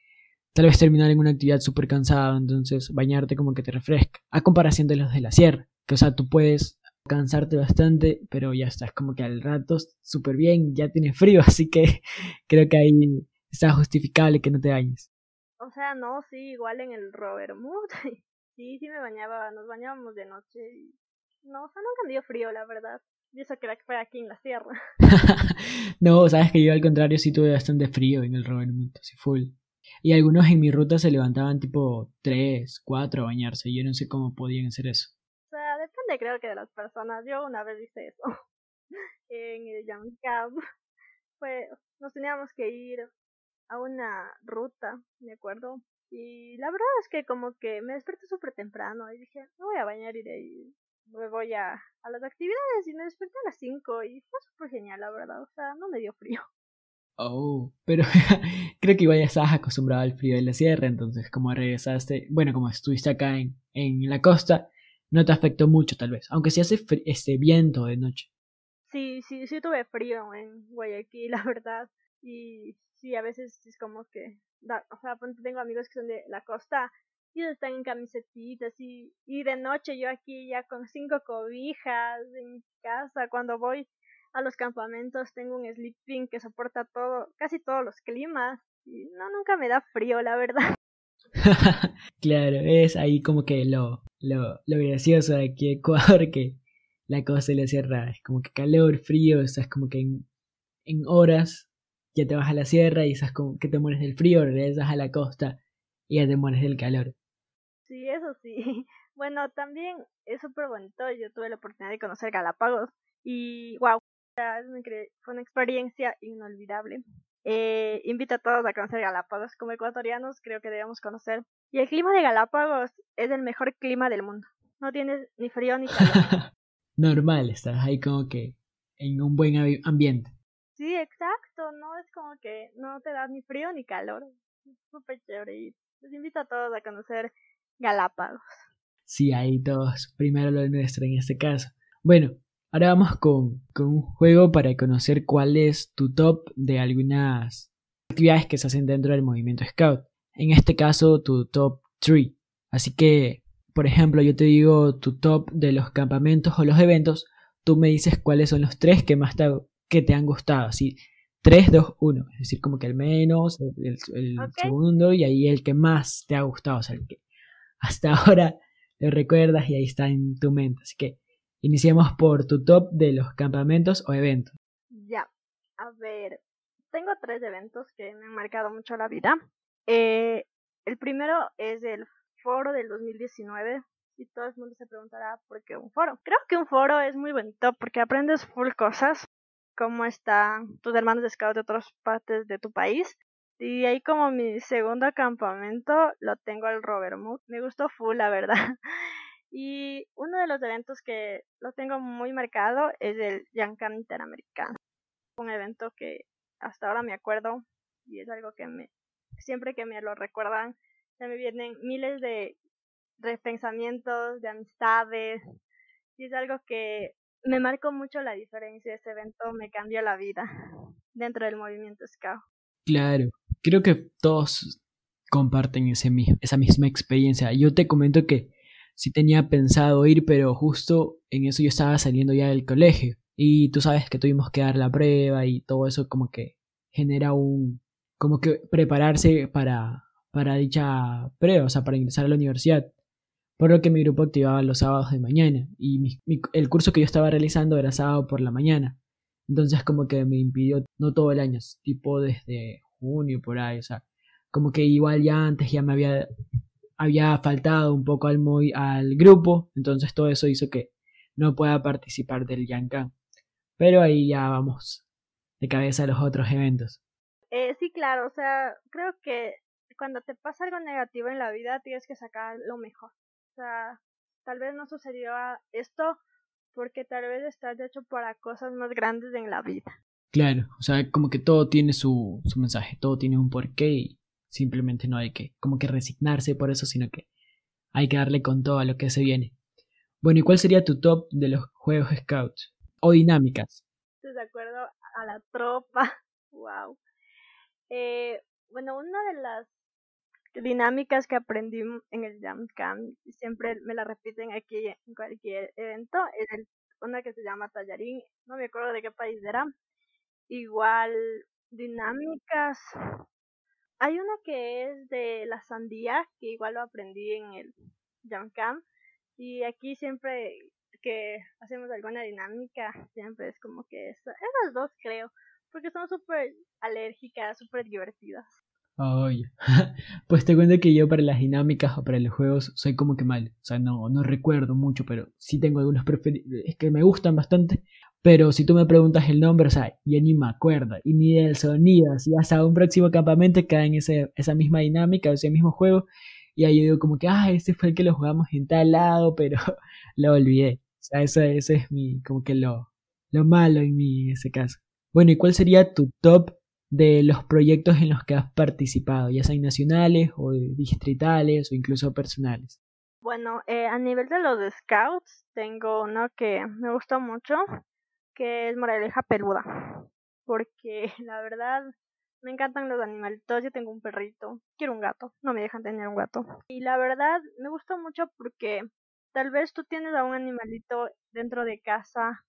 tal vez terminar en una actividad súper cansado, entonces bañarte como que te refresca. A comparación de los de la sierra, que o sea, tú puedes cansarte bastante, pero ya estás como que al rato súper bien, ya tienes frío, así que creo que ahí está justificable que no te bañes. O sea, no, sí, igual en el Robert Mood. sí, sí me bañaba, nos bañábamos de noche y no, o sea, nunca me dio frío, la verdad. Y eso que fue aquí en la sierra. no, sabes que yo al contrario sí tuve bastante frío en el Robert Mood, así full. Y algunos en mi ruta se levantaban tipo 3, 4 a bañarse. Yo no sé cómo podían hacer eso. Creo que de las personas. Yo una vez hice eso. en el Young Camp. Pues nos teníamos que ir a una ruta, me acuerdo. Y la verdad es que como que me desperté súper temprano y dije, me voy a bañar y de ahí me voy a, a las actividades y me desperté a las 5 y fue súper genial, la verdad. O sea, no me dio frío. Oh, pero creo que igual ya estabas acostumbrado al frío de la sierra, entonces como regresaste, bueno, como estuviste acá en, en la costa, no te afectó mucho tal vez, aunque si hace este viento de noche. Sí, sí, sí tuve frío en Guayaquil, la verdad, y sí, a veces es como que, o sea, tengo amigos que son de la costa y están en camisetitas y, y de noche yo aquí ya con cinco cobijas en casa cuando voy a los campamentos tengo un sleeping que soporta todo, casi todos los climas y no nunca me da frío, la verdad. claro, es ahí como que lo, lo, lo gracioso de aquí Ecuador que la cosa le cierra, es como que calor, frío, estás como que en, en horas ya te vas a la sierra y estás como que te mueres del frío, regresas a la costa y ya te mueres del calor. Sí, eso sí. Bueno, también es súper bonito. Yo tuve la oportunidad de conocer Galápagos y wow, fue una experiencia inolvidable. Eh, invito a todos a conocer Galápagos. Como ecuatorianos creo que debemos conocer. Y el clima de Galápagos es el mejor clima del mundo. No tienes ni frío ni calor. Normal, estás ahí como que en un buen ambiente. Sí, exacto. No es como que no te da ni frío ni calor. Es súper chévere. Y les invito a todos a conocer Galápagos. Sí, ahí todos. Primero lo nuestro en este caso. Bueno, Ahora vamos con, un juego para conocer cuál es tu top de algunas actividades que se hacen dentro del movimiento Scout. En este caso, tu top 3. Así que, por ejemplo, yo te digo tu top de los campamentos o los eventos. Tú me dices cuáles son los tres que más te, que te han gustado. Así, 3, 2, 1. Es decir, como que el menos, el, segundo y ahí el que más te ha gustado. O sea, el que hasta ahora lo recuerdas y ahí está en tu mente. Así que Iniciemos por tu top de los campamentos o eventos. Ya, a ver, tengo tres eventos que me han marcado mucho la vida. Eh, el primero es el foro del 2019 y todo el mundo se preguntará por qué un foro. Creo que un foro es muy bonito porque aprendes full cosas, cómo están tus hermanos de scout de otras partes de tu país. Y ahí como mi segundo campamento lo tengo al Robert. Me gustó full, la verdad. Y uno de los eventos que lo tengo muy marcado es el Yankan Interamericano. Un evento que hasta ahora me acuerdo y es algo que me siempre que me lo recuerdan se me vienen miles de pensamientos, de amistades y es algo que me marcó mucho la diferencia. Ese evento me cambió la vida dentro del movimiento Scout. Claro, creo que todos comparten ese, esa misma experiencia. Yo te comento que sí tenía pensado ir, pero justo en eso yo estaba saliendo ya del colegio. Y tú sabes que tuvimos que dar la prueba y todo eso como que genera un... como que prepararse para, para dicha prueba, o sea, para ingresar a la universidad. Por lo que mi grupo activaba los sábados de mañana y el curso que yo estaba realizando era sábado por la mañana. Entonces como que me impidió, no todo el año, tipo desde junio por ahí, o sea, como que igual ya antes ya me había había faltado un poco al, al grupo, entonces todo eso hizo que no pueda participar del Yankan. Pero ahí ya vamos de cabeza a los otros eventos. Eh, sí, claro, o sea, creo que cuando te pasa algo negativo en la vida tienes que sacar lo mejor. O sea, tal vez no sucedió esto porque tal vez estás hecho para cosas más grandes en la vida. Claro, o sea, como que todo tiene su, su mensaje, todo tiene un porqué y simplemente no hay que como que resignarse por eso, sino que hay que darle con todo a lo que se viene. Bueno, ¿y cuál sería tu top de los juegos Scouts? O dinámicas. ¿Estás de acuerdo a la tropa? wow. Eh, bueno, una de las dinámicas que aprendí en el Jam Camp, y siempre me la repiten aquí en cualquier evento, es una que se llama Tallarín, no me acuerdo de qué país era. Igual, dinámicas. Hay una que es de la sandía, que igual lo aprendí en el Jam Camp. Y aquí siempre que hacemos alguna dinámica, siempre es como que esas dos creo, porque son súper alérgicas, súper divertidas. Ay, pues te cuento que yo para las dinámicas o para los juegos soy como que mal. O sea, no, no recuerdo mucho, pero sí tengo algunos preferidos. Es que me gustan bastante. Pero si tú me preguntas el nombre, o sea, ya ni me acuerdo. Y ni del sonido. Si hasta un próximo campamento cae en ese, esa misma dinámica, ese mismo juego. Y ahí yo digo como que, ah, ese fue el que lo jugamos en tal lado, pero lo olvidé. O sea, ese, ese es mi, como que lo, lo malo en mi, ese caso. Bueno, ¿y cuál sería tu top de los proyectos en los que has participado, ya sean nacionales o distritales o incluso personales? Bueno, eh, a nivel de los scouts, tengo uno que me gustó mucho, que es Moraleja Peluda, porque la verdad me encantan los animalitos, yo tengo un perrito, quiero un gato, no me dejan tener un gato. Y la verdad me gustó mucho porque tal vez tú tienes a un animalito dentro de casa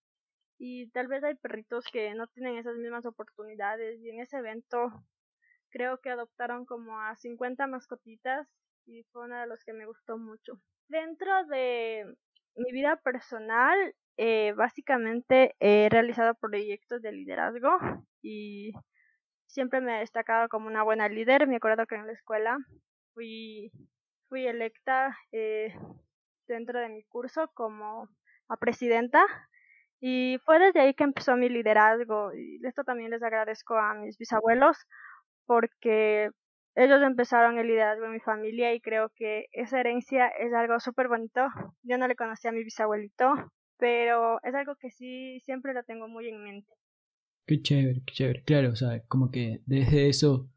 y tal vez hay perritos que no tienen esas mismas oportunidades y en ese evento creo que adoptaron como a 50 mascotitas y fue uno de los que me gustó mucho. Dentro de mi vida personal, eh, básicamente he realizado proyectos de liderazgo y siempre me he destacado como una buena líder. Me acuerdo que en la escuela fui, fui electa eh, dentro de mi curso como a presidenta y fue desde ahí que empezó mi liderazgo. Y esto también les agradezco a mis bisabuelos porque ellos empezaron el liderazgo en mi familia y creo que esa herencia es algo súper bonito. Yo no le conocía a mi bisabuelito, pero es algo que sí siempre lo tengo muy en mente. Qué chévere, qué chévere. Claro, o sea, como que desde eso,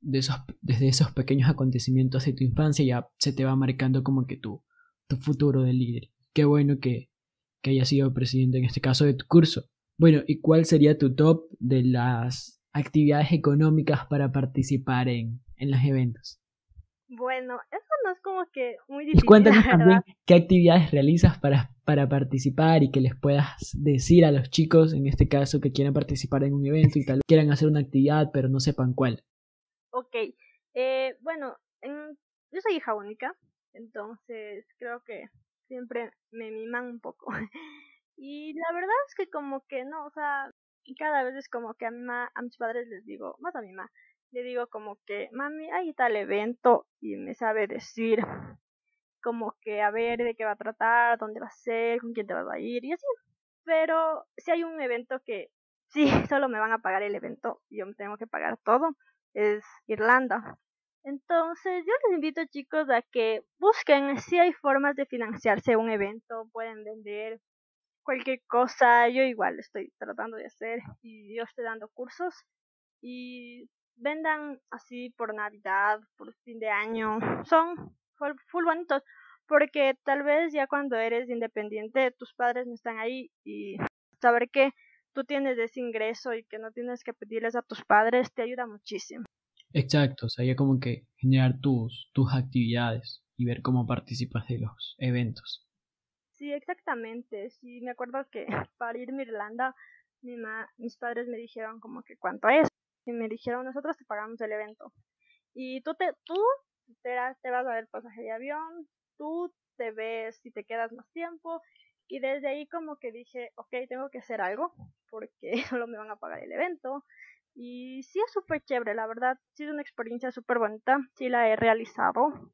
de esos, desde esos pequeños acontecimientos de tu infancia ya se te va marcando como que tu, tu futuro de líder. Qué bueno que, que haya sido presidente en este caso de tu curso. Bueno, ¿y cuál sería tu top de las actividades económicas para participar en, en los eventos? Bueno, eso no es como que muy difícil. Y cuéntanos también qué actividades realizas para, para participar y que les puedas decir a los chicos, en este caso, que quieran participar en un evento y tal quieran hacer una actividad pero no sepan cuál. Ok, eh, bueno, yo soy hija única, entonces creo que siempre me miman un poco. y la verdad es que como que no, o sea, cada vez es como que a, mi a mis padres les digo, más a mi mamá, le digo como que, mami, hay tal evento y me sabe decir como que a ver de qué va a tratar, dónde va a ser, con quién te vas a ir y así. Pero si hay un evento que sí, solo me van a pagar el evento y yo me tengo que pagar todo, es Irlanda. Entonces, yo les invito chicos a que busquen si hay formas de financiarse un evento, pueden vender cualquier cosa, yo igual estoy tratando de hacer y yo estoy dando cursos y vendan así por Navidad, por fin de año, son full, bonitos porque tal vez ya cuando eres independiente tus padres no están ahí y saber que tú tienes ese ingreso y que no tienes que pedirles a tus padres te ayuda muchísimo. Exacto, o sea, como que generar tus, tus actividades y ver cómo participas de los eventos. Sí, exactamente. Sí, me acuerdo que para irme a Irlanda, mi mis padres me dijeron como que cuánto es. Y me dijeron, nosotros te pagamos el evento. Y tú te, tú te, te vas a ver pasaje de avión, tú te ves si te quedas más tiempo. Y desde ahí como que dije, ok, tengo que hacer algo, porque solo me van a pagar el evento. Y sí es súper chévere, la verdad. Sí es una experiencia súper bonita. Sí la he realizado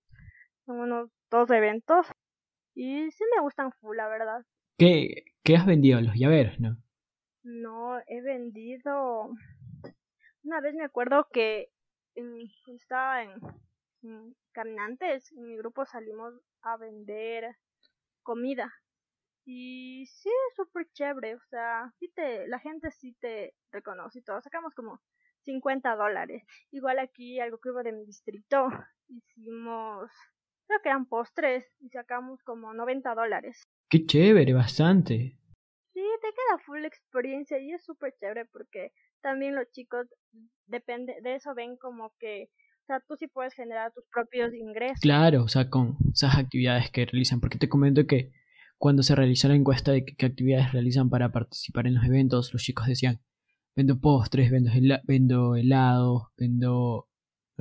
en unos dos eventos. Y sí me gustan full, la verdad. ¿Qué, qué has vendido? Los llaveros, ¿no? No, he vendido... Una vez me acuerdo que estaba en, Caminantes, en mi grupo salimos a vender comida. Y sí, es súper chévere, o sea, sí te, la gente sí te reconoce y todo. Sacamos como 50 dólares. Igual aquí, algo que hubo de mi distrito, hicimos, creo que eran postres y sacamos como 90 dólares. Qué chévere, bastante. Sí, te queda full experiencia y es súper chévere porque también los chicos, depende de eso, ven como que, o sea, tú sí puedes generar tus propios ingresos. Claro, o sea, con esas actividades que realizan, porque te comento que cuando se realizó la encuesta de qué actividades realizan para participar en los eventos, los chicos decían, vendo postres, vendo, vendo helados, vendo,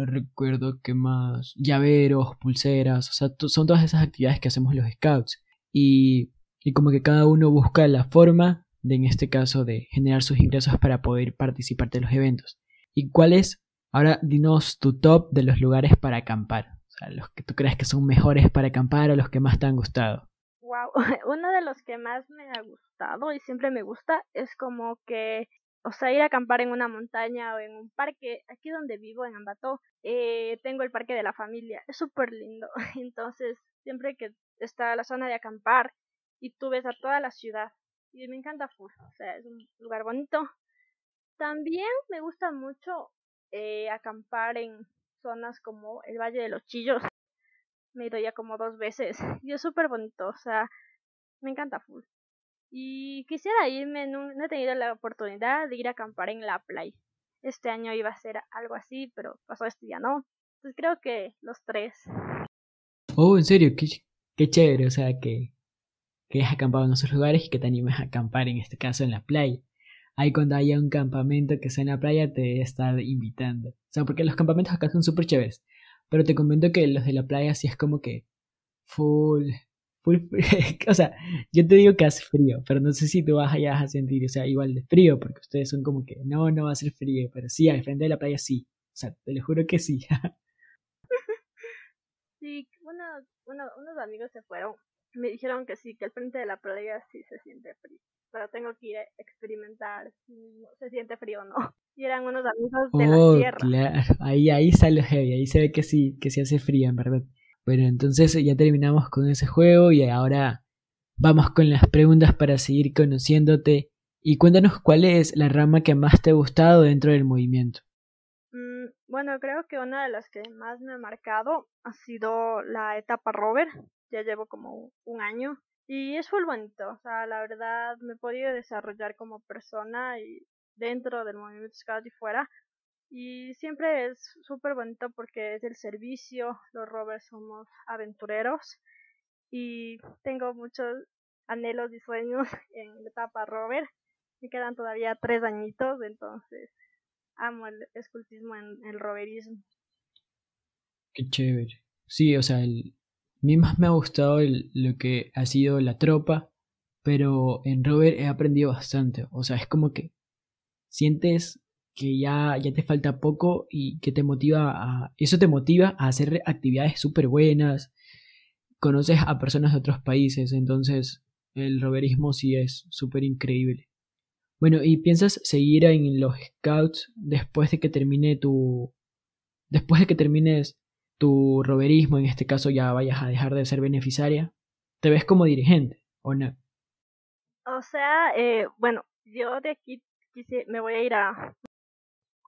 recuerdo qué más, llaveros, pulseras, o sea, son todas esas actividades que hacemos los scouts. Y, y como que cada uno busca la forma de, en este caso, de generar sus ingresos para poder participar de los eventos. ¿Y cuál es? Ahora dinos tu top de los lugares para acampar. O sea, los que tú crees que son mejores para acampar o los que más te han gustado. Wow, uno de los que más me ha gustado y siempre me gusta es como que, o sea, ir a acampar en una montaña o en un parque. Aquí donde vivo, en Ambato, eh, tengo el parque de la familia. Es súper lindo. Entonces, siempre que está la zona de acampar y tú ves a toda la ciudad, y me encanta full, o sea, es un lugar bonito. También me gusta mucho eh, acampar en zonas como el Valle de los Chillos. Me he ido ya como dos veces y es súper bonito, o sea, me encanta full. Y quisiera irme, no, he tenido la oportunidad de ir a acampar en la playa. Este año iba a ser algo así, pero pasó este ya no. Entonces creo que los tres. Oh, en serio, qué, qué chévere, o sea, que que has acampado en esos lugares y que te animes a acampar, en este caso en la playa. Ahí cuando haya un campamento que sea en la playa te a estar invitando. O sea, porque los campamentos acá son súper chéveres. Pero te comento que los de la playa sí es como que full, o sea, yo te digo que hace frío, pero no sé si tú vas allá a sentir, o sea, igual de frío, porque ustedes son como que, no, no va a ser frío, pero sí, al frente de la playa sí. O sea, te lo juro que sí. sí, unos amigos se fueron me dijeron que sí, que al frente de la playa sí se siente frío. Pero tengo que ir a experimentar si se siente frío o no. Y eran unos amigos de la oh, sierra. Claro, ahí, ahí sale heavy, ahí se ve que sí, que sí hace frío, en verdad. Bueno, entonces ya terminamos con ese juego y ahora vamos con las preguntas para seguir conociéndote. Y cuéntanos cuál es la rama que más te ha gustado dentro del movimiento. Mm, bueno, creo que una de las que más me ha marcado ha sido la etapa rover, ya llevo como un año y es muy bonito, o sea, la verdad me he podido desarrollar como persona y dentro del movimiento Scout y fuera y siempre es súper bonito porque es el servicio, los rovers somos aventureros y tengo muchos anhelos y sueños en la etapa rover, me quedan todavía tres añitos, entonces amo el escultismo en el roverismo. Qué chévere. Sí, o sea, el, a mí más me ha gustado lo que ha sido la tropa, pero en Rover he aprendido bastante. O sea, es como que sientes que ya, ya te falta poco y que te motiva a... Eso te motiva a hacer actividades súper buenas. Conoces a personas de otros países, entonces el roverismo sí es súper increíble. Bueno, ¿y piensas seguir en los scouts después de que termine tu... Después de que termines tu roverismo, en este caso, ya vayas a dejar de ser beneficiaria? ¿Te ves como dirigente o no? O sea, eh, bueno, yo de aquí quise, me voy a ir a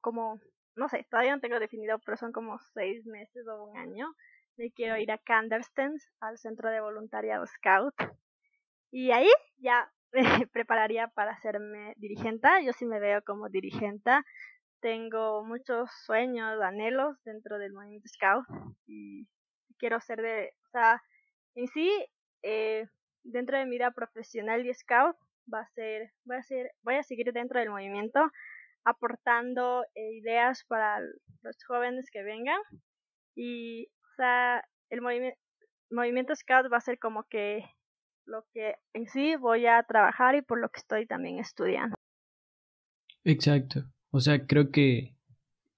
como, no sé, todavía no tengo definido, pero son como seis meses o un año. Me quiero ir a Canderstens, al centro de voluntariado Scout. Y ahí ya me prepararía para hacerme dirigente. Yo sí me veo como dirigente tengo muchos sueños, anhelos dentro del movimiento Scout y quiero ser de, o sea, en sí, eh, dentro de mi vida profesional y Scout va a ser, voy a ser, voy a seguir dentro del movimiento aportando eh, ideas para los jóvenes que vengan y, o sea, el movimiento, movimiento Scout va a ser como que lo que en sí voy a trabajar y por lo que estoy también estudiando. Exacto. O sea, creo que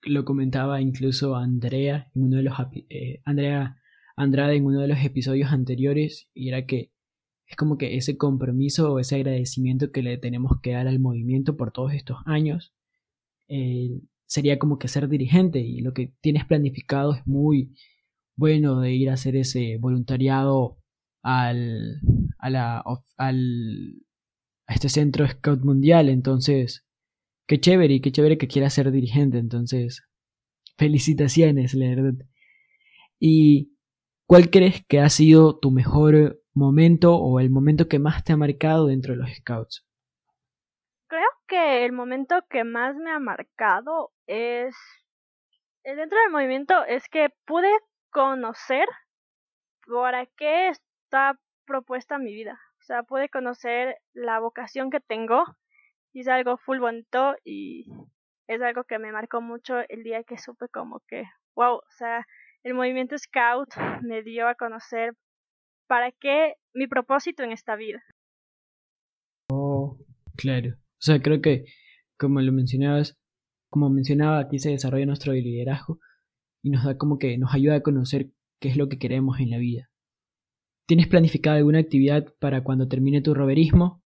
lo comentaba incluso Andrea en uno de los eh, Andrea Andrade en uno de los episodios anteriores y era que es como que ese compromiso o ese agradecimiento que le tenemos que dar al movimiento por todos estos años eh, sería como que ser dirigente y lo que tienes planificado es muy bueno de ir a hacer ese voluntariado al, a, la, al, este centro Scout Mundial, entonces, qué chévere y qué chévere que quiera ser dirigente, entonces, felicitaciones, la verdad. ¿Y cuál crees que ha sido tu mejor momento o el momento que más te ha marcado dentro de los Scouts? Que el momento que más me ha marcado es dentro del movimiento es que pude conocer para qué está propuesta mi vida. O sea, pude conocer la vocación que tengo y es algo full bonito y es algo que me marcó mucho el día que supe como que, wow, o sea, el movimiento Scout me dio a conocer para qué mi propósito en esta vida. Oh, claro. O sea, creo que, como lo mencionabas, como mencionaba, aquí se desarrolla nuestro liderazgo y nos da como que nos ayuda a conocer qué es lo que queremos en la vida. ¿Tienes planificada alguna actividad para cuando termine tu roverismo?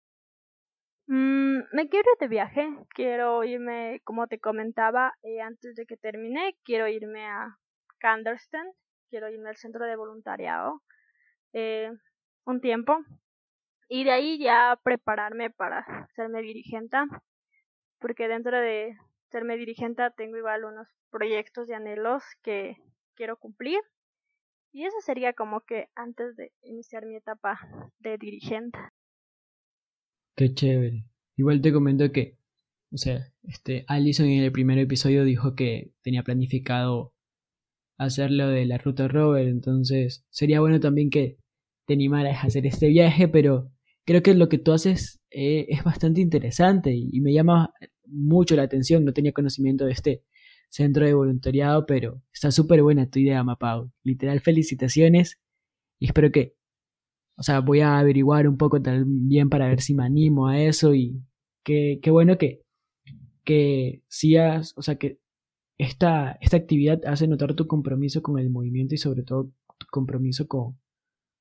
Mm, me quiero ir de viaje, quiero irme, como te comentaba eh, antes de que termine, quiero irme a Canderston, quiero irme al centro de voluntariado eh, un tiempo y de ahí ya prepararme para serme dirigente, porque dentro de serme dirigente tengo igual unos proyectos y anhelos que quiero cumplir. Y eso sería como que antes de iniciar mi etapa de dirigente. Qué chévere. Igual te comento que, o sea, este, Allison en el primer episodio dijo que tenía planificado hacerlo de la ruta Rover, entonces sería bueno también que te animaras a hacer este viaje, pero creo que lo que tú haces eh, es bastante interesante y, me llama mucho la atención. No tenía conocimiento de este centro de voluntariado, pero está súper buena tu idea, Mapau. Literal, felicitaciones y espero que, o sea, voy a averiguar un poco también para ver si me animo a eso y qué, qué bueno que, que sigas, o sea, que esta, esta actividad hace notar tu compromiso con el movimiento y sobre todo tu compromiso con,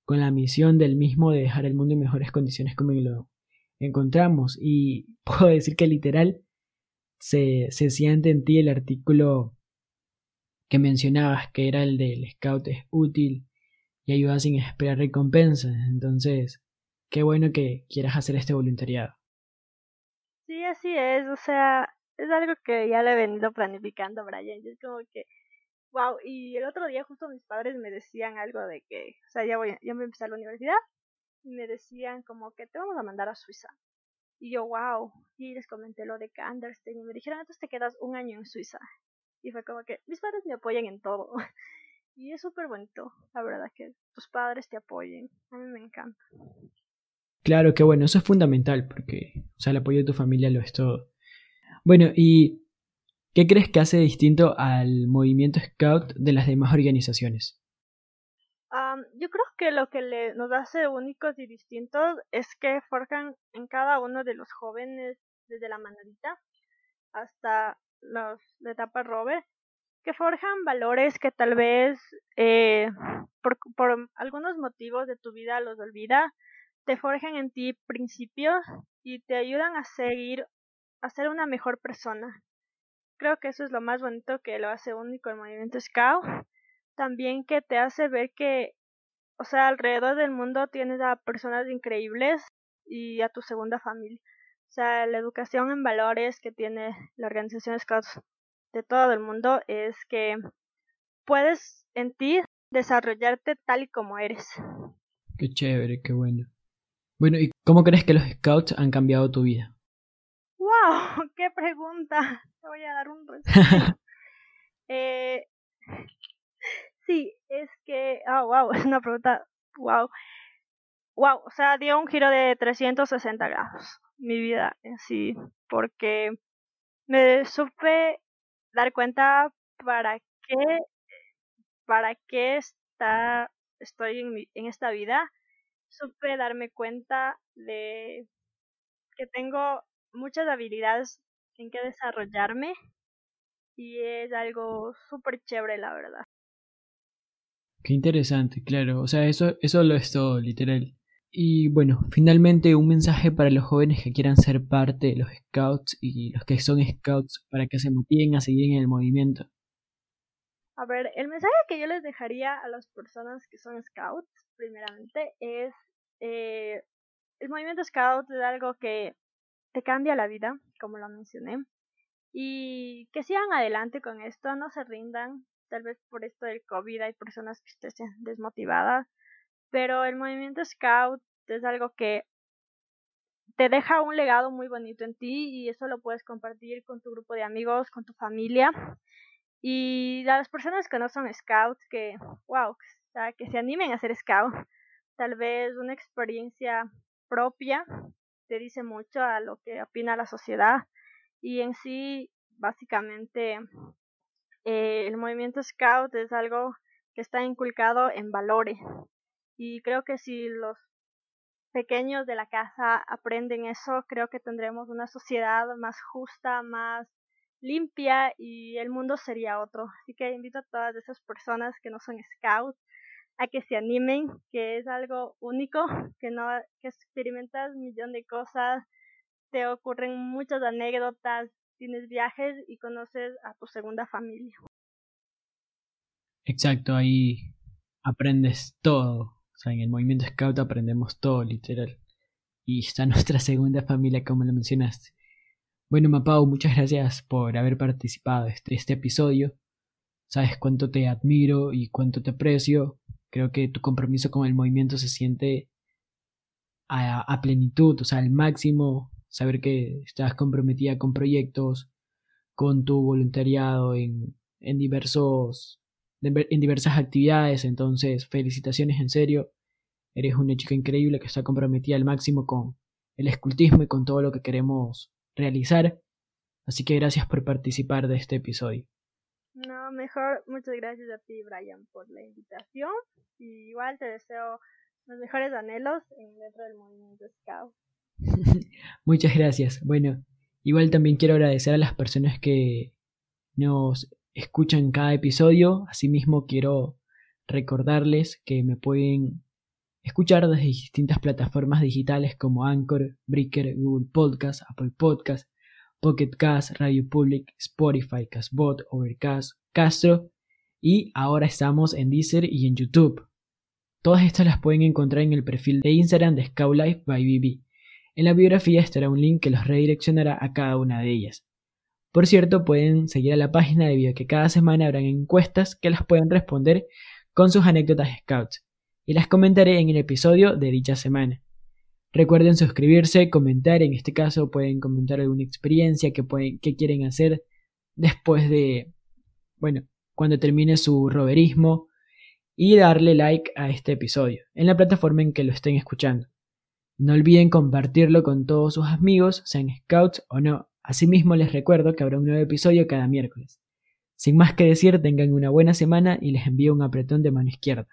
con la misión del mismo de dejar el mundo en mejores condiciones como lo encontramos. Y puedo decir que literal se, se siente en ti el artículo que mencionabas, que era el del scout es útil y ayuda sin esperar recompensas. Entonces, qué bueno que quieras hacer este voluntariado. Sí, así es. O sea, es algo que ya le he venido planificando, Brian. Es como que Wow, y el otro día justo mis padres me decían algo de que, o sea, ya voy, ya voy a la universidad y me decían como que te vamos a mandar a Suiza. Y yo, wow, y les comenté lo de Kanderstein y me dijeron, entonces te quedas un año en Suiza. Y fue como que mis padres me apoyan en todo. y es súper bonito, la verdad, que tus padres te apoyen. A mí me encanta. Claro que bueno, eso es fundamental porque, o sea, el apoyo de tu familia lo es todo. Bueno, y ¿Qué crees que hace distinto al movimiento Scout de las demás organizaciones? yo creo que lo que le, nos hace únicos y distintos es que forjan en cada uno de los jóvenes, desde la manadita hasta los, la etapa rover, que forjan valores que tal vez eh, por, por algunos motivos de tu vida los olvida, te forjan en ti principios y te ayudan a seguir, a ser una mejor persona. Creo que eso es lo más bonito que lo hace único el movimiento Scout. También que te hace ver que, o sea, alrededor del mundo tienes a personas increíbles y a tu segunda familia. O sea, la educación en valores que tiene la organización Scouts de todo el mundo es que puedes en ti desarrollarte tal y como eres. Qué chévere, qué bueno. Bueno, ¿y cómo crees que los Scouts han cambiado tu vida? ¡Wow! ¡Qué pregunta! Te voy a dar un eh, sí, es que. Oh, wow, es una pregunta. Wow. Wow, o sea, dio un giro de 360 grados mi vida en sí, porque me supe dar cuenta para qué, para qué está, estoy en, mi, en esta vida. Supe darme cuenta de que tengo muchas habilidades en que desarrollarme y es algo súper chévere, la verdad. Qué interesante, claro. O sea, eso, eso lo es todo, literal. Y bueno, finalmente un mensaje para los jóvenes que quieran ser parte de los scouts y los que son scouts para que se motiven a seguir en el movimiento. A ver, el mensaje que yo les dejaría a las personas que son scouts, primeramente, es eh, el movimiento scout es algo que te cambia la vida, como lo mencioné, y que sigan adelante con esto, no se rindan, tal vez por esto del COVID hay personas que estén desmotivadas, pero el movimiento scout es algo que te deja un legado muy bonito en ti y eso lo puedes compartir con tu grupo de amigos, con tu familia. Y a las personas que no son scouts, que, wow, que se animen a ser scout, tal vez una experiencia propia te dice mucho a lo que opina la sociedad y en sí, básicamente, eh, el movimiento scout es algo que está inculcado en valores y creo que si los pequeños de la casa aprenden eso, creo que tendremos una sociedad más justa, más limpia y el mundo sería otro. Así que invito a todas esas personas que no son scouts a que se animen, que es algo único, que no que experimentas un millón de cosas, te ocurren muchas anécdotas, tienes viajes y conoces a tu segunda familia. Exacto, ahí aprendes todo. O sea, en el movimiento scout aprendemos todo, literal. Y está nuestra segunda familia, como lo mencionaste. Bueno, Mapau, muchas gracias por haber participado de este, este episodio. Sabes cuánto te admiro y cuánto te aprecio. Creo que tu compromiso con el movimiento se siente a, plenitud, o sea, al máximo. Saber que estás comprometida con proyectos, con tu voluntariado en, en diversos en diversas actividades, entonces felicitaciones en serio, eres una chica increíble que está comprometida al máximo con el escultismo y con todo lo que queremos realizar, así que gracias por participar de este episodio. No, mejor, muchas gracias a ti Brian por la invitación y igual te deseo los mejores anhelos en dentro del movimiento Scout. muchas gracias. Bueno, igual también quiero agradecer a las personas que nos escuchan cada episodio. Asimismo, quiero recordarles que me pueden escuchar desde distintas plataformas digitales como Anchor, Breaker, Google Podcast, Apple Podcast, Pocket Cast, Radio Public, Spotify, Castbot, Overcast, Castro y ahora estamos en Deezer y en YouTube. Todas estas las pueden encontrar en el perfil de Instagram de Scout Life by BB. En la biografía estará un link que los redireccionará a cada una de ellas. Por cierto, pueden seguir a la página debido a que cada semana habrán encuestas que las pueden responder con sus anécdotas Scouts y las comentaré en el episodio de dicha semana. Recuerden suscribirse, comentar, en este caso pueden comentar alguna experiencia que, quieren hacer después de, bueno, cuando termine su roverismo y darle like a este episodio en la plataforma en que lo estén escuchando. No olviden compartirlo con todos sus amigos, sean scouts o no, Asimismo les recuerdo que habrá un nuevo episodio cada miércoles. Sin más que decir, tengan una buena semana y les envío un apretón de mano izquierda.